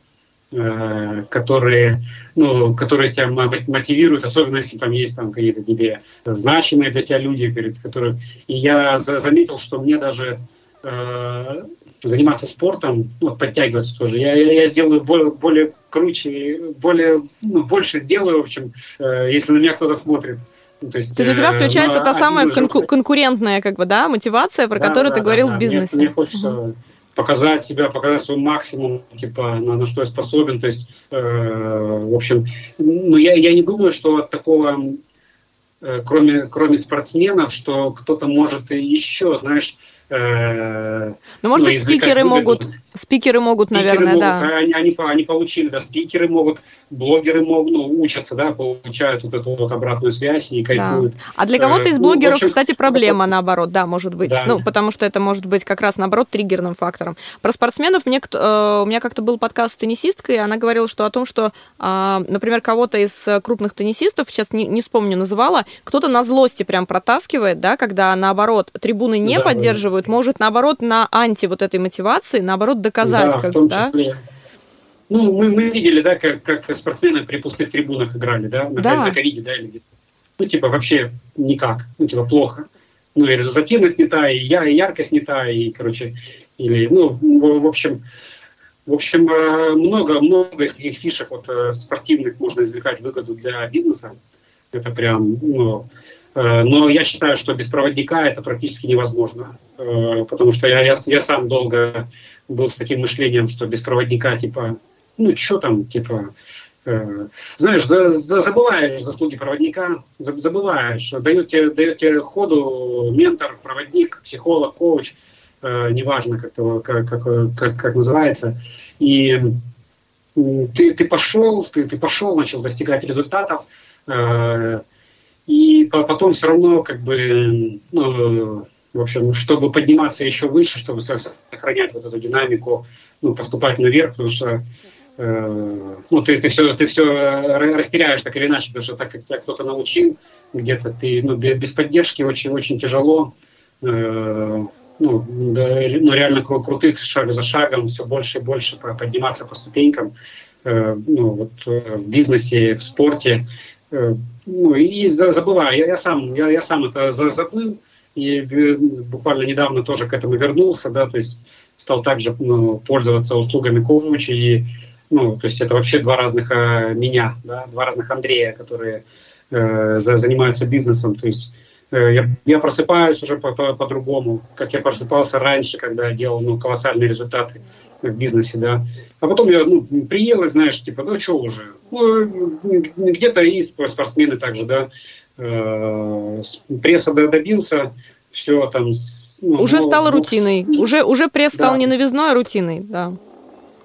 э, которые, ну, которые тебя мотивируют, особенно если там есть там какие-то тебе значимые для тебя люди, которые... И я заметил, что мне даже э, заниматься спортом, ну, подтягиваться тоже. Я, я сделаю более, более круче, более, ну, больше сделаю, в общем, э, если на меня кто-то смотрит. Ну, то, есть, то есть у тебя э, включается та самая конку- конкурентная, как бы, да, мотивация, про да, которую да, ты говорил да, в бизнесе. Мне, мне хочется uh показать себя, показать свой максимум, типа, на, на что я способен. То есть, э, в общем, ну, я, я не думаю, что от такого э, кроме, кроме спортсменов, что кто-то может еще, знаешь, Э, ну, может ну, быть, спикеры могут, спикеры могут, спикеры наверное, могут, да. Они, они, они получили, да, спикеры могут, блогеры могут, ну, учатся, да, получают вот эту вот обратную связь и кайфуют. Да. А для кого-то из э, ну, блогеров, ну, общем, кстати, проблема, наоборот, да, может быть. Да. Ну, потому что это может быть как раз, наоборот, триггерным фактором. Про спортсменов мне, э, у меня как-то был подкаст с теннисисткой, и она говорила, что о том, что, а, например, кого-то из крупных теннисистов, сейчас не, не вспомню, называла, кто-то на злости прям протаскивает, да, когда, наоборот, трибуны не да, поддерживают, мотивирует, может, наоборот, на анти вот этой мотивации, наоборот, доказать. Да, как, в том да? числе. Ну, мы, мы видели, да, как, как спортсмены при пустых трибунах играли, да, на, да. на ковиде, да, или где Ну, типа, вообще никак, ну, типа, плохо. Ну, и результативность не та, и, я, и яркость не та, и, короче, или, ну, в, в общем, в общем, э, много, много из таких фишек вот, э, спортивных можно извлекать выгоду для бизнеса. Это прям, ну, Э, но я считаю, что без проводника это практически невозможно, э, потому что я, я, я сам долго был с таким мышлением, что без проводника, типа, ну, что там, типа, э, знаешь, за, за, забываешь заслуги проводника, забываешь, дает тебе, дает тебе ходу ментор, проводник, психолог, коуч, неважно, как, как, как, как, как называется, и ты, ты пошел, ты, ты пошел, начал достигать результатов, и потом все равно, как бы, ну, в общем, чтобы подниматься еще выше, чтобы сохранять вот эту динамику, ну, поступать наверх, потому что ну, ты, ты, все, ты все растеряешь так или иначе, потому что так как тебя кто-то научил где-то, ты ну, без поддержки очень-очень тяжело ну, да, ну, реально крутых шаг за шагом, все больше и больше подниматься по ступенькам ну, вот, в бизнесе, в спорте. Ну, и забываю, я, я, сам, я, я сам это забыл, и буквально недавно тоже к этому вернулся, да, то есть стал также ну, пользоваться услугами коуча, и, ну, то есть это вообще два разных э, меня, да, два разных Андрея, которые э, занимаются бизнесом, то есть э, я, я просыпаюсь уже по-другому, по, по как я просыпался раньше, когда делал ну, колоссальные результаты в бизнесе, да. А потом я ну, приел и знаешь, типа, ну что уже, ну, где-то и спортсмены также, да, э, пресса добился, все там. Ну, уже ну, стало ну, рутиной, уже, уже пресс да. стал не новизной, а рутиной, да.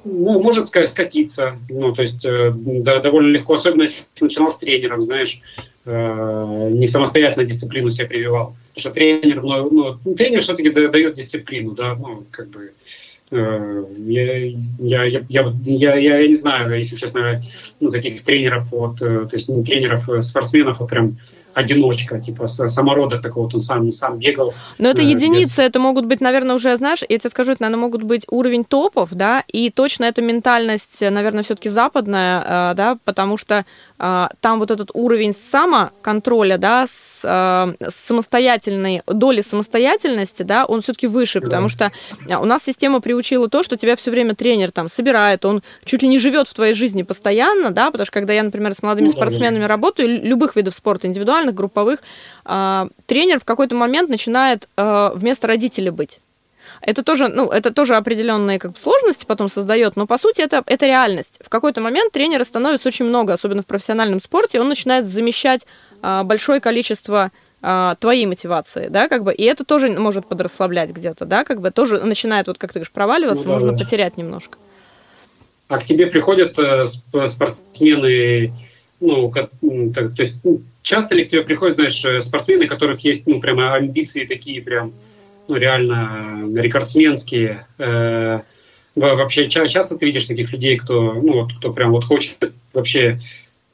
Ну, может сказать, скатиться, ну, то есть э, да, довольно легко, особенно если начинал с тренером, знаешь, э, не самостоятельно дисциплину себе прививал. Потому что тренер, ну, ну тренер все-таки дает дисциплину, да, ну, как бы, Э, я, я, я, я, я, не знаю, если честно, ну, таких тренеров, вот, э, то есть ну, тренеров, э, спортсменов, вот прям одиночка, типа самородок такой вот, он сам, сам бегал. Но это единицы, без... это могут быть, наверное, уже, знаешь, я тебе скажу, это, наверное, могут быть уровень топов, да, и точно эта ментальность, наверное, все-таки западная, да, потому что там вот этот уровень самоконтроля, да, с, с самостоятельной, доли самостоятельности, да, он все-таки выше, да. потому что у нас система приучила то, что тебя все время тренер там собирает, он чуть ли не живет в твоей жизни постоянно, да, потому что когда я, например, с молодыми ну, спортсменами да, работаю, любых видов спорта, индивидуально индивидуальных, групповых, а, тренер в какой-то момент начинает а, вместо родителя быть. Это тоже, ну, это тоже определенные как бы, сложности потом создает, но по сути это, это реальность. В какой-то момент тренера становится очень много, особенно в профессиональном спорте, он начинает замещать а, большое количество а, твоей мотивации, да, как бы, и это тоже может подрасслаблять где-то, да, как бы тоже начинает, вот как ты говоришь, проваливаться, ну, да, можно да. потерять немножко. А к тебе приходят э, спортсмены, ну, как, так, то есть часто ли к тебе приходят, знаешь, э, спортсмены, у которых есть, ну, прямо амбиции такие прям, ну, реально рекордсменские? Э, вообще часто ты видишь таких людей, кто, ну, вот, кто прям вот хочет вообще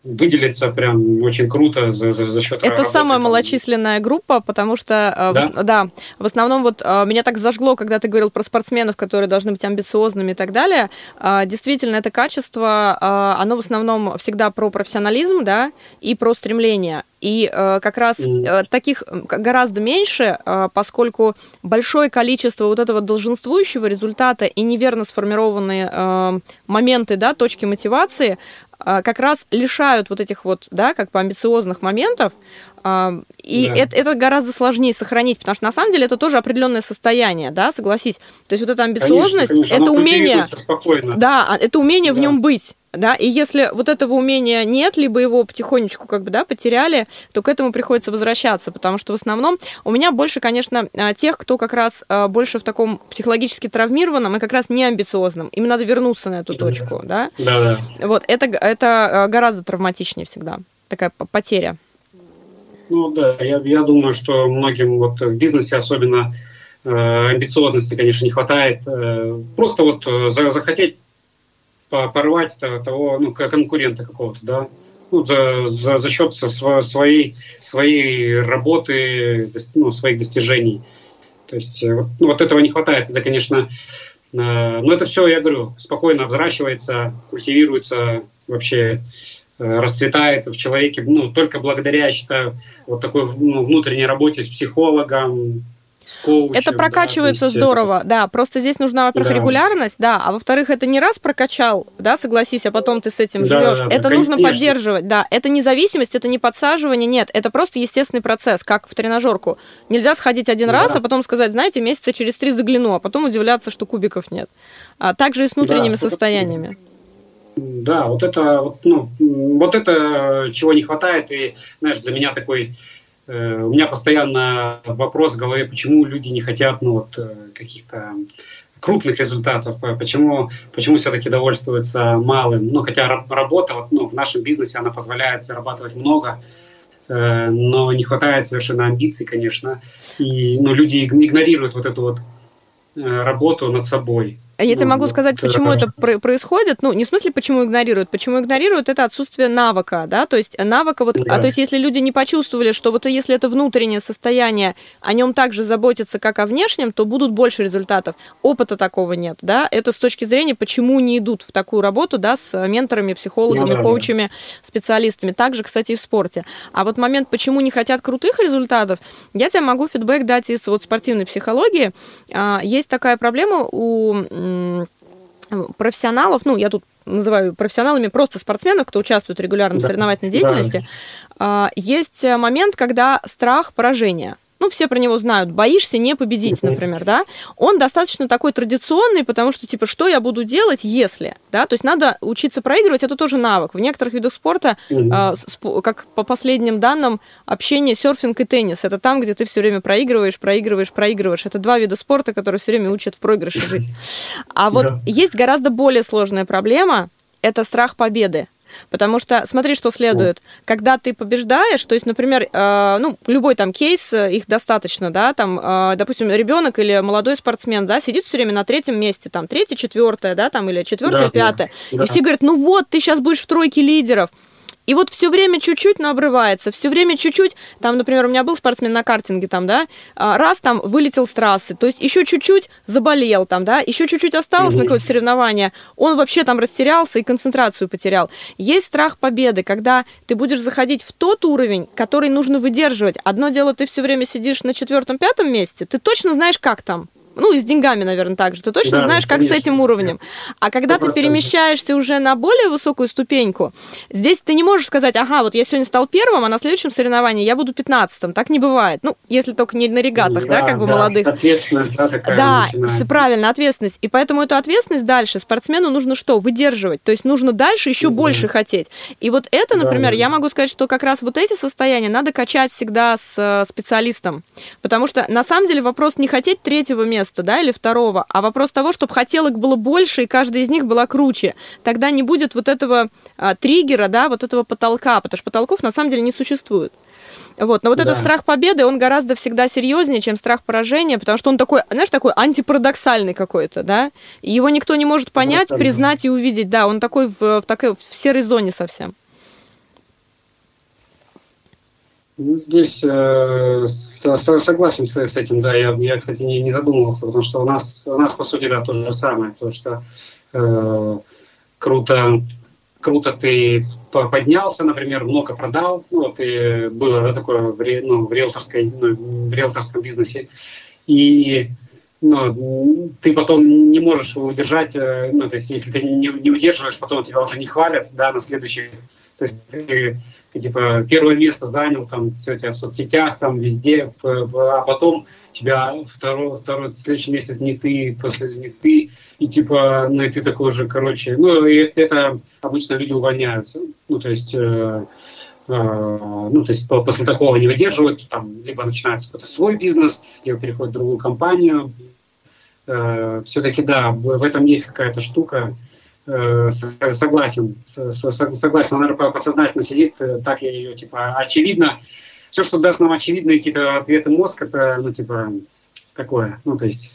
выделиться прям очень круто за, за, за счет Это работы, самая малочисленная группа, потому что, э, да? В, да, в основном вот э, меня так зажгло, когда ты говорил про спортсменов, которые должны быть амбициозными и так далее. Э, действительно, это качество, оно в основном всегда про профессионализм, да, и про стремление. И э, как раз э, таких гораздо меньше, э, поскольку большое количество вот этого долженствующего результата и неверно сформированные э, моменты, да, точки мотивации, как раз лишают вот этих вот, да, как бы амбициозных моментов, а, и да. это, это гораздо сложнее сохранить, потому что на самом деле это тоже определенное состояние, да, согласись. То есть вот эта амбициозность, конечно, конечно, это умение, да, а, это умение да. в нем быть да, и если вот этого умения нет, либо его потихонечку как бы, да, потеряли, то к этому приходится возвращаться, потому что в основном у меня больше, конечно, а, тех, кто как раз а, больше в таком психологически травмированном и как раз не амбициозном. Им надо вернуться на эту точку, да. Да, да. Вот, это, это а, гораздо травматичнее всегда, такая потеря. Ну да, я, я думаю, что многим вот в бизнесе особенно э, амбициозности, конечно, не хватает. Э, просто вот э, захотеть порвать того ну, конкурента какого-то, да, ну, за, за, за счет своей, своей работы, ну, своих достижений. То есть э, ну, вот этого не хватает. Это, конечно, э, но это все, я говорю, спокойно взращивается, культивируется, вообще расцветает в человеке, ну, только благодаря, я считаю, вот такой ну, внутренней работе с психологом, коучем, это прокачивается да, здорово, это... да. Просто здесь нужна, во-первых, да. регулярность, да, а во-вторых, это не раз прокачал, да, согласись, а потом ты с этим да, живешь. Да, да, это да, нужно конечно. поддерживать, да. Это не зависимость, это не подсаживание, нет, это просто естественный процесс, как в тренажерку. Нельзя сходить один да. раз, а потом сказать, знаете, месяца через три загляну, а потом удивляться, что кубиков нет. А также и с внутренними да, состояниями. Да, вот это, вот, ну, вот это чего не хватает, и, знаешь, для меня такой Э, у меня постоянно вопрос в голове, почему люди не хотят ну, вот, э, каких-то крупных результатов, почему, почему все-таки довольствуются малым. Ну, хотя работа вот, ну, в нашем бизнесе, она позволяет зарабатывать много, э, но не хватает совершенно амбиций, конечно. И ну, люди игнорируют вот эту вот работу над собой. Я тебе могу сказать, почему это происходит. Ну, не в смысле, почему игнорируют. Почему игнорируют, это отсутствие навыка, да, то есть навыка вот, да. а то есть если люди не почувствовали, что вот если это внутреннее состояние, о нем также заботятся, как о внешнем, то будут больше результатов. Опыта такого нет, да. Это с точки зрения, почему не идут в такую работу, да, с менторами, психологами, ну, коучами, специалистами. Также, кстати, и в спорте. А вот момент, почему не хотят крутых результатов, я тебе могу фидбэк дать из вот спортивной психологии. А, есть такая проблема у профессионалов, ну, я тут называю профессионалами просто спортсменов, кто участвует регулярно в соревновательной деятельности, да. есть момент, когда страх поражения ну, все про него знают, боишься не победить, например, да, он достаточно такой традиционный, потому что, типа, что я буду делать, если, да, то есть надо учиться проигрывать, это тоже навык. В некоторых видах спорта, э, как по последним данным, общение, серфинг и теннис, это там, где ты все время проигрываешь, проигрываешь, проигрываешь. Это два вида спорта, которые все время учат в проигрыше жить. А вот да. есть гораздо более сложная проблема, это страх победы. Потому что смотри, что следует. Когда ты побеждаешь, то есть, например, э, ну, любой там кейс, э, их достаточно, да, там, э, допустим, ребенок или молодой спортсмен, да, сидит все время на третьем месте, там, третье, четвертое, да, там, или четвертое, да, пятое. Да. И все говорят, ну вот, ты сейчас будешь в тройке лидеров. И вот все время чуть-чуть, но обрывается, все время чуть-чуть, там, например, у меня был спортсмен на картинге, там, да, а, раз там вылетел с трассы, то есть еще чуть-чуть заболел, там, да, еще чуть-чуть осталось mm-hmm. на какое-то соревнование, он вообще там растерялся и концентрацию потерял. Есть страх победы, когда ты будешь заходить в тот уровень, который нужно выдерживать. Одно дело, ты все время сидишь на четвертом-пятом месте, ты точно знаешь, как там, ну, и с деньгами, наверное, также. Ты точно да, знаешь, как конечно. с этим уровнем. А когда 100%. ты перемещаешься уже на более высокую ступеньку, здесь ты не можешь сказать, ага, вот я сегодня стал первым, а на следующем соревновании я буду пятнадцатым. Так не бывает. Ну, если только не на регатах, да, да как бы да, молодых. Ответственность, да, такая Да, начинается. правильно, ответственность. И поэтому эту ответственность дальше спортсмену нужно что? Выдерживать. То есть нужно дальше еще mm-hmm. больше хотеть. И вот это, например, да, я могу сказать, что как раз вот эти состояния надо качать всегда с э, специалистом. Потому что на самом деле вопрос не хотеть третьего места, места, да, или второго, а вопрос того, чтобы хотелок было больше, и каждая из них была круче. Тогда не будет вот этого а, триггера, да, вот этого потолка, потому что потолков на самом деле не существует. Вот. Но вот да. этот страх победы, он гораздо всегда серьезнее, чем страх поражения, потому что он такой, знаешь, такой антипарадоксальный какой-то, да, его никто не может понять, вот, признать и увидеть, да, он такой в, в такой в серой зоне совсем. Ну, здесь э, согласен с, этим, да, я, я кстати, не, не задумывался, потому что у нас, у нас, по сути, да, то же самое, то, что э, круто, круто ты поднялся, например, много продал, ну, вот и было да, такое в, ну, в, риэлторской, ну, в риэлторском бизнесе, и ну, ты потом не можешь удержать, э, ну, то есть если ты не, не удерживаешь, потом тебя уже не хвалят, да, на следующих, то есть типа первое место занял, там все тебя в соцсетях, там везде, а потом тебя второй, второй следующий месяц не ты, после не ты, и типа, ну и ты такой же, короче, ну и это обычно люди увольняются, ну то есть э, э, ну, то есть после такого не выдерживают, там, либо начинают какой-то свой бизнес, либо переходят в другую компанию. Э, все-таки, да, в, этом есть какая-то штука, согласен, согласен, она подсознательно сидит, э, так я ее, типа, очевидно, все, что даст нам очевидные какие-то ответы мозг, это, ну, типа, такое, ну, то есть,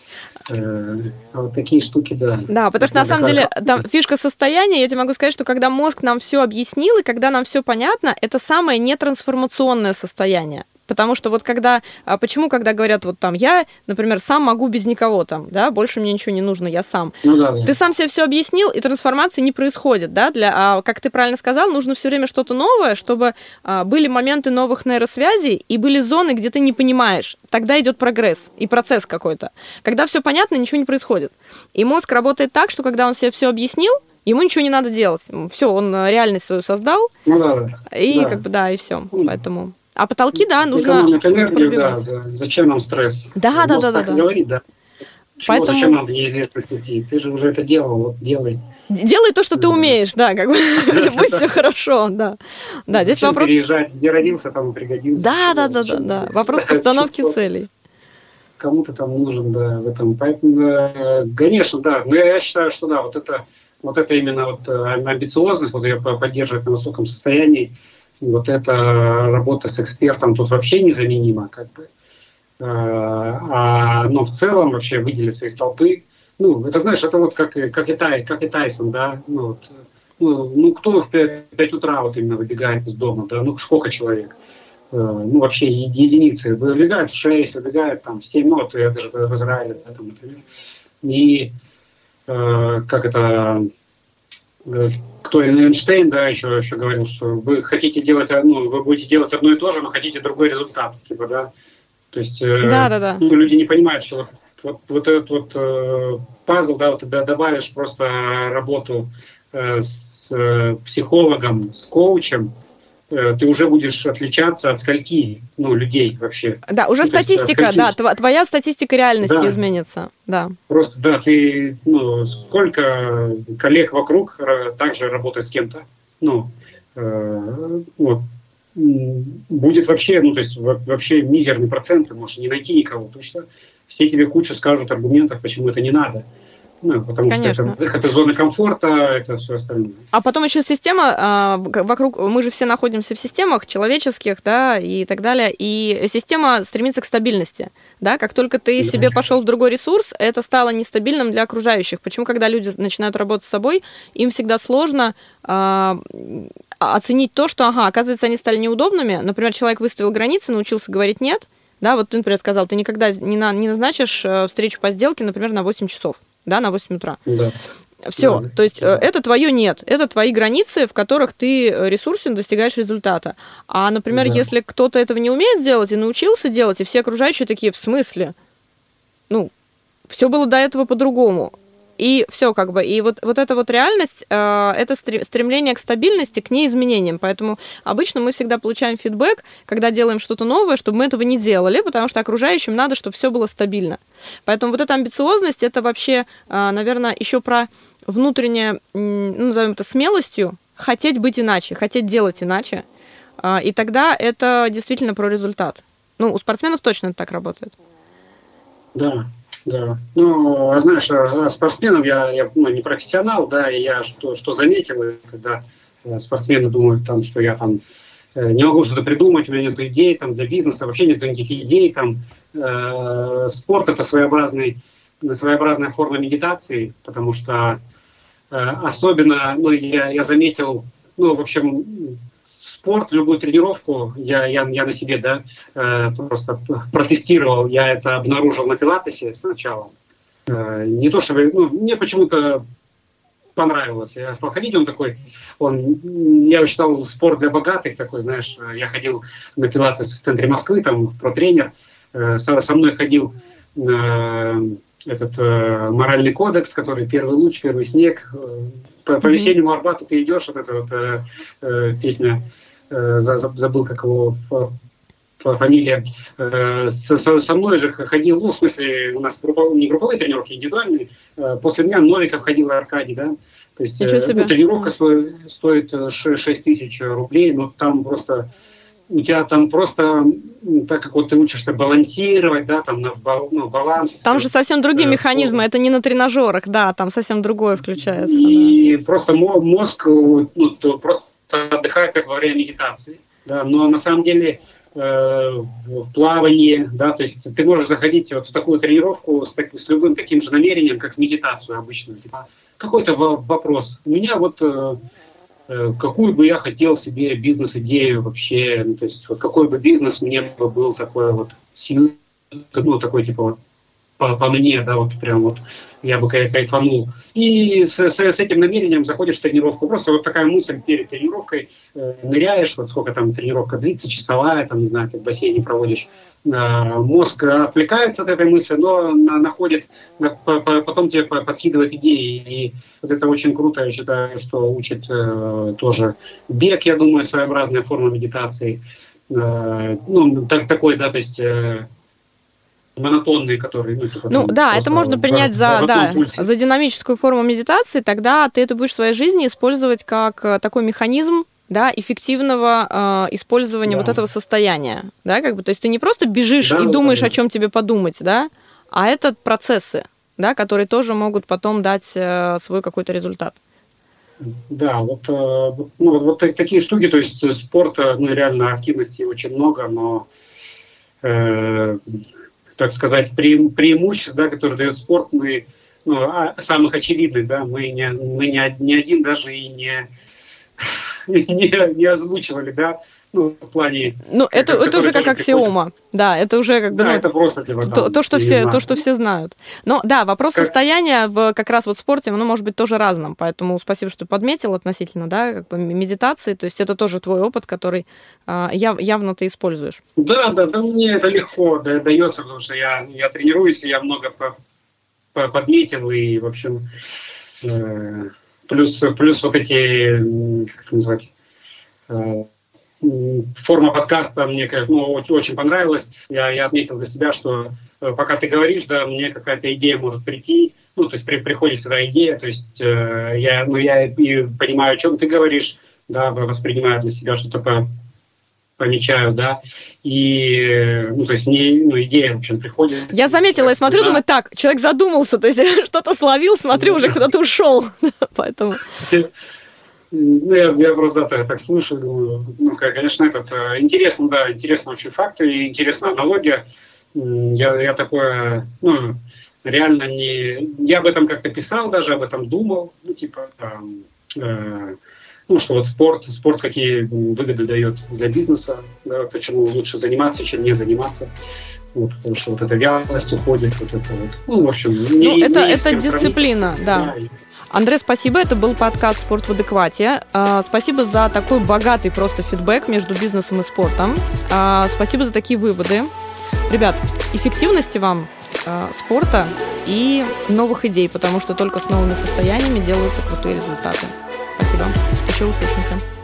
э, вот такие штуки, да. Да, потому что, на самом деле, там фишка состояния, я тебе могу сказать, что когда мозг нам все объяснил, и когда нам все понятно, это самое нетрансформационное состояние. Потому что вот когда, а почему, когда говорят вот там, я, например, сам могу без никого там, да, больше мне ничего не нужно, я сам. Ну, да, да. Ты сам себе все объяснил, и трансформации не происходит, да, для, а, как ты правильно сказал, нужно все время что-то новое, чтобы а, были моменты новых нейросвязей и были зоны, где ты не понимаешь. Тогда идет прогресс и процесс какой-то. Когда все понятно, ничего не происходит. И мозг работает так, что когда он себе все объяснил, ему ничего не надо делать. Все, он реальность свою создал. Ну, да, и да. как бы да, и все. Поэтому. А потолки, да, нужно энергию, да, зачем нам стресс? Да, да, да, да, да. Говорит, да. Чего, Поэтому... Зачем надо неизвестность идти? Ты же уже это делал, вот делай. Делай то, что ты умеешь, да, как бы будет все хорошо, да. Да, здесь вопрос... переезжать, где родился, там и пригодился. Да, да, да, да, да. Вопрос постановки целей. Кому-то там нужен, да, в этом. Поэтому, э, конечно, да. Но я считаю, что да, вот это, вот это именно вот э, амбициозность, вот ее поддерживать на высоком состоянии, вот эта работа с экспертом тут вообще незаменима, как бы. Э, а, но в целом вообще выделиться из толпы, ну, это знаешь, это вот как, как, и, Тай, как и Тайсон, да, ну, вот, ну, ну, кто в 5, 5 утра вот именно выбегает из дома, да, ну, сколько человек? Э, ну, вообще единицы. Выбегают в 6, выбегают там в 7, ну, вот же в Израиле, да, там, например. И э, как это, кто Эйнштейн, да, еще, еще говорил, что вы хотите делать, ну, вы будете делать одно и то же, но хотите другой результат, типа, да. То есть э, да, да, да. Ну, люди не понимают, что вот, вот этот вот э, пазл, да, вот ты добавишь просто работу э, с э, психологом, с коучем, Э, ты уже будешь отличаться от скольки ну, людей вообще. Да, уже ну, статистика, есть, скольки... да, твоя статистика реальности да. изменится. Да. Просто, да, ты, ну, сколько коллег вокруг также работает с кем-то, ну, э, вот, будет вообще, ну, то есть вообще мизерный процент, ты можешь не найти никого, потому что все тебе кучу скажут аргументов, почему это не надо. Ну, потому Конечно. что это выход из зоны комфорта, это все остальное. А потом еще система, а, вокруг, мы же все находимся в системах человеческих, да, и так далее, и система стремится к стабильности, да, как только ты да. себе пошел в другой ресурс, это стало нестабильным для окружающих. Почему, когда люди начинают работать с собой, им всегда сложно а, оценить то, что, ага, оказывается, они стали неудобными, например, человек выставил границы, научился говорить «нет», да, вот ты, например, сказал, ты никогда не, на, не назначишь э, встречу по сделке, например, на 8 часов да, на 8 утра. Да. Все, да. то есть да. Э, это твое нет, это твои границы, в которых ты э, ресурсен, достигаешь результата. А, например, да. если кто-то этого не умеет делать и научился делать, и все окружающие такие, в смысле? Ну, все было до этого по-другому. И все как бы. И вот, вот эта вот реальность, э, это стремление к стабильности, к неизменениям. Поэтому обычно мы всегда получаем фидбэк, когда делаем что-то новое, чтобы мы этого не делали, потому что окружающим надо, чтобы все было стабильно. Поэтому вот эта амбициозность, это вообще, э, наверное, еще про внутреннее, ну, назовем это смелостью, хотеть быть иначе, хотеть делать иначе. Э, и тогда это действительно про результат. Ну, у спортсменов точно это так работает. Да, да. Ну, а знаешь, а спортсменов я, я ну, не профессионал, да, и я что, что заметил, когда э, спортсмены думают, там, что я там э, не могу что-то придумать, у меня нет идей там, для бизнеса, вообще нет никаких идей. Там, э, спорт – это своеобразный, своеобразная форма медитации, потому что э, особенно, ну, я, я заметил, ну, в общем, спорт, любую тренировку, я, я, я на себе да, э, просто протестировал, я это обнаружил на пилатесе сначала. Э, не то, чтобы, ну, мне почему-то понравилось. Я стал ходить, он такой, он, я считал спорт для богатых такой, знаешь, я ходил на пилатес в центре Москвы, там про тренер, э, со, со мной ходил э, этот э, моральный кодекс, который первый луч, первый снег, по, по весеннему Арбату ты идешь, вот эта вот э, э, песня, э, забыл, как его фамилия, э, со, со мной же ходил, ну, в смысле, у нас группов, не групповые тренировки, индивидуальные, э, после меня Новиков ходил Аркадий, да, то есть э, ну, тренировка стоит 6 тысяч рублей, но там просто у тебя там просто, так как вот ты учишься балансировать, да, там на ну, баланс. Там же совсем другие э, механизмы, это не на тренажерах, да, там совсем другое включается. И да. просто мозг ну, просто отдыхает, как во время медитации. Да, но на самом деле э, в плавании, да, то есть ты можешь заходить вот в такую тренировку с, так, с любым таким же намерением, как медитацию обычно. Типа, какой-то вопрос. У меня вот э, Э, какую бы я хотел себе бизнес-идею вообще, ну, то есть вот какой бы бизнес мне бы был такой вот, ну, такой типа вот по, по мне, да, вот прям вот я бы кайфанул. И с, с, с этим намерением заходишь в тренировку. Просто вот такая мысль перед тренировкой, э, ныряешь, вот сколько там тренировка длится, часовая, там, не знаю, ты в бассейне проводишь, э, мозг отвлекается от этой мысли, но на, находит, на, по, по, потом тебе подкидывает идеи. И вот это очень круто, я считаю, что учит э, тоже бег, я думаю, своеобразная форма медитации. Э, ну, так, такой, да, то есть... Э, монотонные, которые... Ну, типа, ну да, это можно принять за, да, за динамическую форму медитации, тогда ты это будешь в своей жизни использовать как э, такой механизм да, эффективного э, использования да. вот этого состояния, да, как бы, то есть ты не просто бежишь да, и думаешь, да. о чем тебе подумать, да, а это процессы, да, которые тоже могут потом дать э, свой какой-то результат. Да, вот, э, ну, вот, вот такие штуки, то есть спорта, ну, реально активности очень много, но э, так сказать, пре преимуществ, да, которые дает спорт, мы ну, а, самых очевидных, да, мы не, мы не, не один даже и не, не, не озвучивали, да, ну, в плане... Ну, это, это уже как аксиома. Приходит. Да, это уже как бы... Да, ну, это просто типа, там, то, то, что все, то, что все знают. Но да, вопрос как... состояния в как раз вот спорте, ну, может быть тоже разным. Поэтому спасибо, что подметил относительно, да, как бы медитации. То есть это тоже твой опыт, который а, яв, явно ты используешь. Да, да, да, мне это легко да, дается, потому что я, я тренируюсь, и я много по, по, подметил, и, в общем, э, плюс, плюс вот эти, как это назвать, э, форма подкаста мне, конечно, ну, очень, понравилась. Я, я отметил для себя, что э, пока ты говоришь, да, мне какая-то идея может прийти, ну, то есть при, приходит сюда идея, то есть э, я, ну, я и понимаю, о чем ты говоришь, да, воспринимаю для себя что-то по, помечаю, да, и, ну, то есть мне, ну, идея, в общем, приходит. Я заметила, я смотрю, да. думаю, так, человек задумался, то есть что-то словил, смотрю, уже куда-то ушел, поэтому... Ну, я, я просто да, так, слышу, думаю, ну, конечно, этот, э, интересно, да, интересно очень факты и интересная аналогия. Я, я такое, ну, реально не... Я об этом как-то писал даже, об этом думал, ну, типа, э, ну, что вот спорт, спорт какие выгоды дает для бизнеса, да, почему лучше заниматься, чем не заниматься. Вот, потому что вот эта вялость уходит, вот это вот. Ну, в общем, не, ну, это, не это дисциплина, да. да Андрей, спасибо. Это был подкаст «Спорт в адеквате». А, спасибо за такой богатый просто фидбэк между бизнесом и спортом. А, спасибо за такие выводы. Ребят, эффективности вам а, спорта и новых идей, потому что только с новыми состояниями делаются крутые результаты. Спасибо. Еще услышимся.